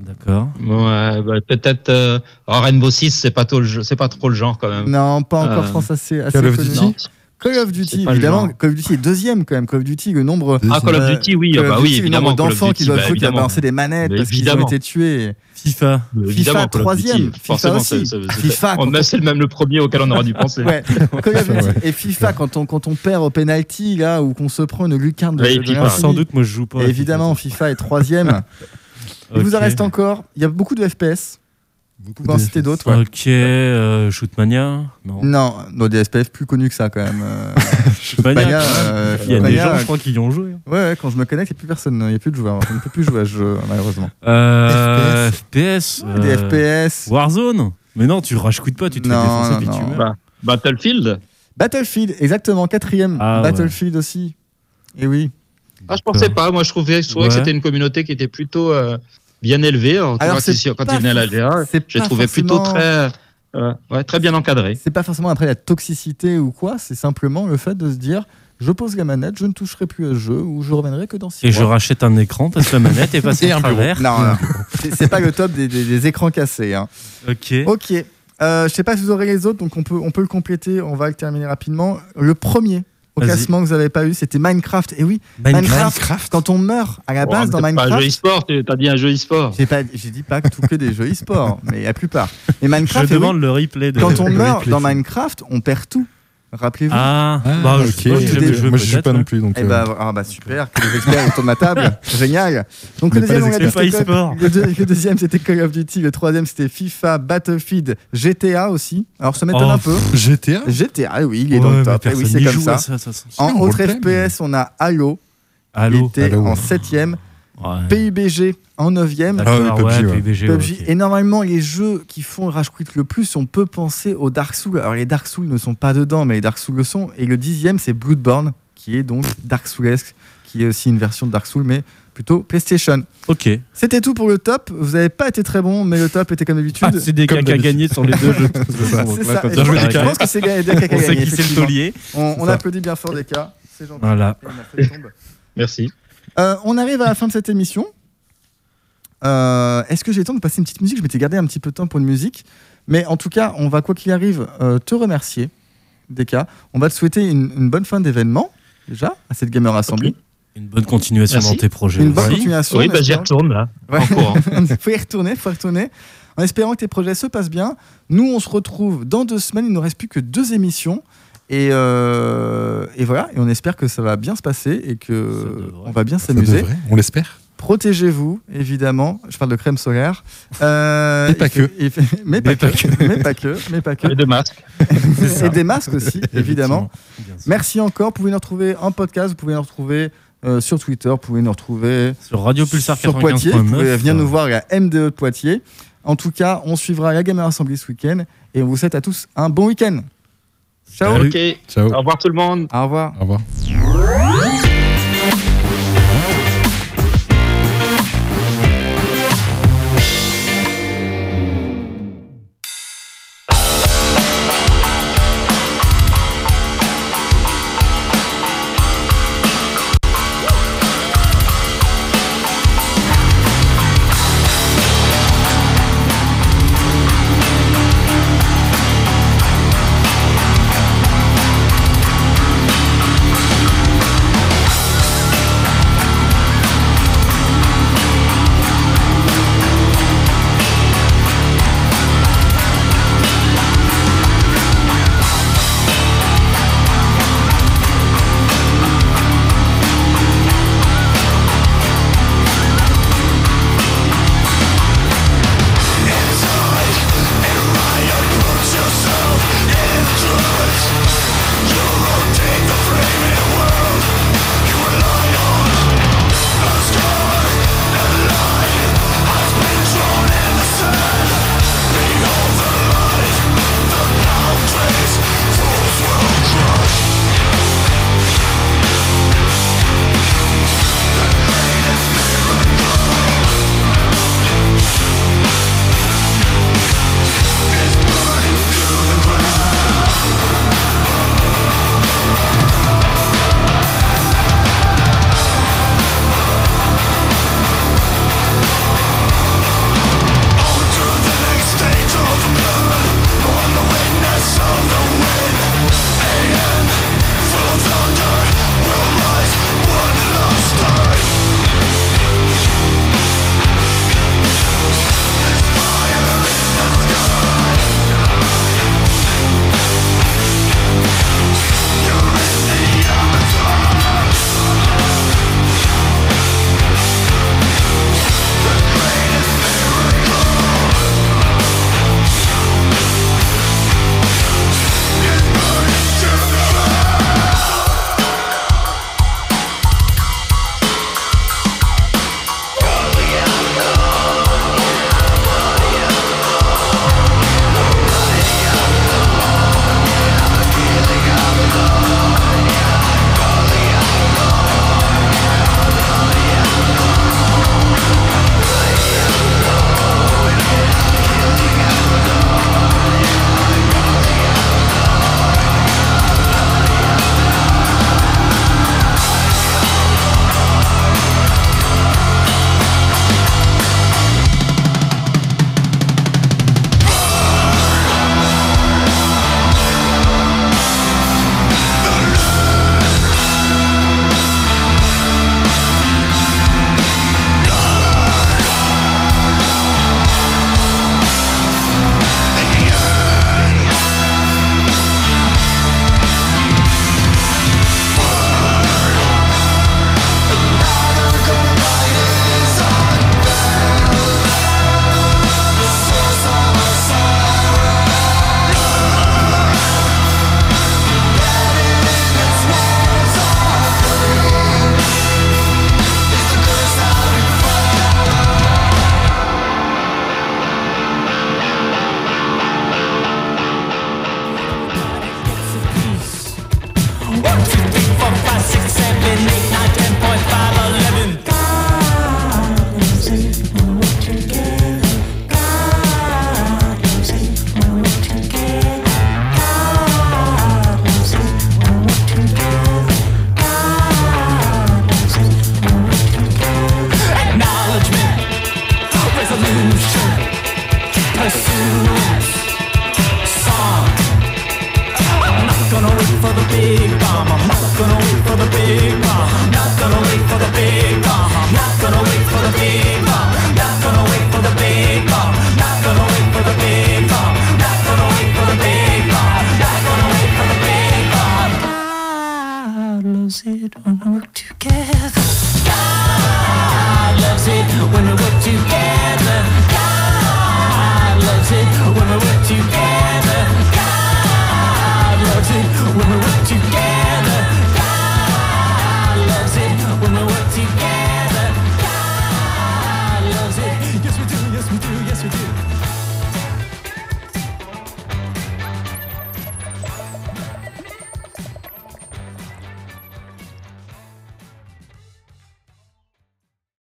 D'accord. Ouais, bah, peut-être euh, alors, Rainbow Six, c'est pas trop le jeu- c'est pas trop le genre quand même. Non, pas encore. Euh, Je pense assez assez Call of connu. Duty Non. Call of Duty, évidemment. Call of Duty est deuxième quand même. Call of Duty, le nombre. Ah, Call of Duty, oui, Call ah bah oui, évidemment. d'enfants qui doivent bah, jouer, qui doivent évidemment. balancer des manettes parce qu'ils ont été tués. FIFA. FIFA, troisième. FIFA aussi. FIFA, On quand a- c'est même le premier auquel on aurait dû penser. Ouais, Call of Duty Ouais. et FIFA quand on, quand on perd au penalty là ou qu'on se prend une lucarne de. Sans doute, moi je joue pas. évidemment, FIFA est troisième. Il vous en reste encore. Il y a beaucoup de FPS. Vous pouvez en FPS. d'autres. ouais. Ok, euh, Shootmania. Non. Non, des FPS plus connus que ça quand même. Euh, Shootmania. Euh, Il y a des gens, je crois, qui y ont joué. Ouais, ouais, quand je me connecte, il n'y a plus personne, il n'y a plus de joueurs. On ne peut plus jouer à ce jeu, malheureusement. Euh, FPS. Ouais, Des FPS. Warzone. Mais non, tu rage pas, tu te Non, fais défoncer non, puis tu non. meurs. Bah, Battlefield. Battlefield, exactement, quatrième. Ah, ouais. Battlefield aussi. Et oui. Ah, je pensais pas. Moi, je trouvais, je trouvais Ouais. que c'était une communauté qui était plutôt euh, bien élevée. Alors, Alors, quand, c'est il, quand pas il venait à la GA, c'est je l'ai pas trouvé plutôt forcément- très, euh, ouais, très bien encadré. C'est pas forcément après la toxicité ou quoi, c'est simplement le fait de se dire je pose la manette, je ne toucherai plus à ce jeu ou je reviendrai que dans 6 Et mois. je rachète un écran, passe la manette et Et en un bureau. travers. Non, non. C'est- c'est pas le top des, des- des écrans cassés. hein. Ok. Ok. Euh, je sais pas si vous aurez les autres, donc on peut, on peut le compléter. On va le terminer rapidement. Le premier classement que vous n'avez pas eu, c'était Minecraft. Et oui, Minecraft. Quand on meurt à la Bon, base dans c'est pas un jeu Minecraft, e-sport, tu as dit un jeu e-sport. j'ai pas, j'ai dit pas que tout que des jeux e-sport, mais la plupart. Mais Je Minecraft, et oui, demande le replay de. quand on meurt replay. dans Minecraft, on perd tout. Rappelez-vous. Ah, Ah, bah, je ok. sais pas, j'ai Moi, je- Moi, je joue peut-être, pas non hein. plus. Donc, Eh euh, bah, ah bah super, que les experts autour de ma table, génial. Donc le deuxième, le, deux- le deuxième c'était Call of Duty, le troisième c'était FIFA, Battlefield, GTA aussi. Alors ça m'étonne Oh, un peu. GTA GTA, oui, il est Ouais, dans le top. Eh oui, c'est comme ça. à ça, ça, ça. En autre FPS, on a Halo, qui Halo. était Halo, en septième, Ouais. PUBG en neuvième. Ah oui, D'accord, PUBG, ouais. PUBG. Et normalement, les jeux qui font Rage Quit le plus, on peut penser aux Dark Souls. Alors, les Dark Souls ne sont pas dedans, mais les Dark Souls le sont. Et le dixième, c'est Bloodborne, qui est donc Dark Soulesque, qui est aussi une version de Dark Souls, mais plutôt PlayStation. Ok. C'était tout pour le top. Vous n'avez pas été très bon, mais le top était comme d'habitude. Ah, c'est des gars qui a gagné sur les deux jeux. c'est ça. Je, joué, pense- je Decca. pense que c'est Gaël qui a On sait gagné. qui c'est le effectivement. taulier. On, applaudit bien fort Decca. C'est gentil. Voilà. Et on a fait le tombe. Merci. Euh, on arrive à la fin de cette émission. Euh, Est-ce que j'ai le temps de passer une petite musique? Je m'étais gardé un petit peu de temps pour une musique. Mais en tout cas, on va, quoi qu'il arrive, euh, te remercier, Deka. On va te souhaiter une, une bonne fin d'événement, déjà, à cette Gamer Assembly. Une bonne continuation Merci. dans tes projets. Une bonne aussi. continuation. Oui, bah, j'y retourne là. Ouais. En courant. faut y retourner, faut y retourner. En espérant que tes projets se passent bien. Nous, on se retrouve dans deux semaines. Il ne nous reste plus que deux émissions. Et, euh, et voilà. Et on espère que ça va bien se passer et que on va bien s'amuser. On l'espère. Protégez-vous, évidemment. Je parle de crème solaire. Euh, Et pas que. mais, pas que. mais pas que. Mais pas que. Et de masques. Et des masques aussi, évidemment. Merci encore. Vous pouvez nous retrouver en podcast. Vous pouvez nous retrouver euh, sur Twitter. Vous pouvez nous retrouver Sur Radio Pulsar sur Poitiers. Vous pouvez 95.9. venir nous voir à la MDE de Poitiers. En tout cas, on suivra la Gamer Assembly ce week-end. Et on vous souhaite à tous un bon week-end. Ciao. Salut. Ok. Ciao. Au revoir tout le monde. Au revoir. Au revoir.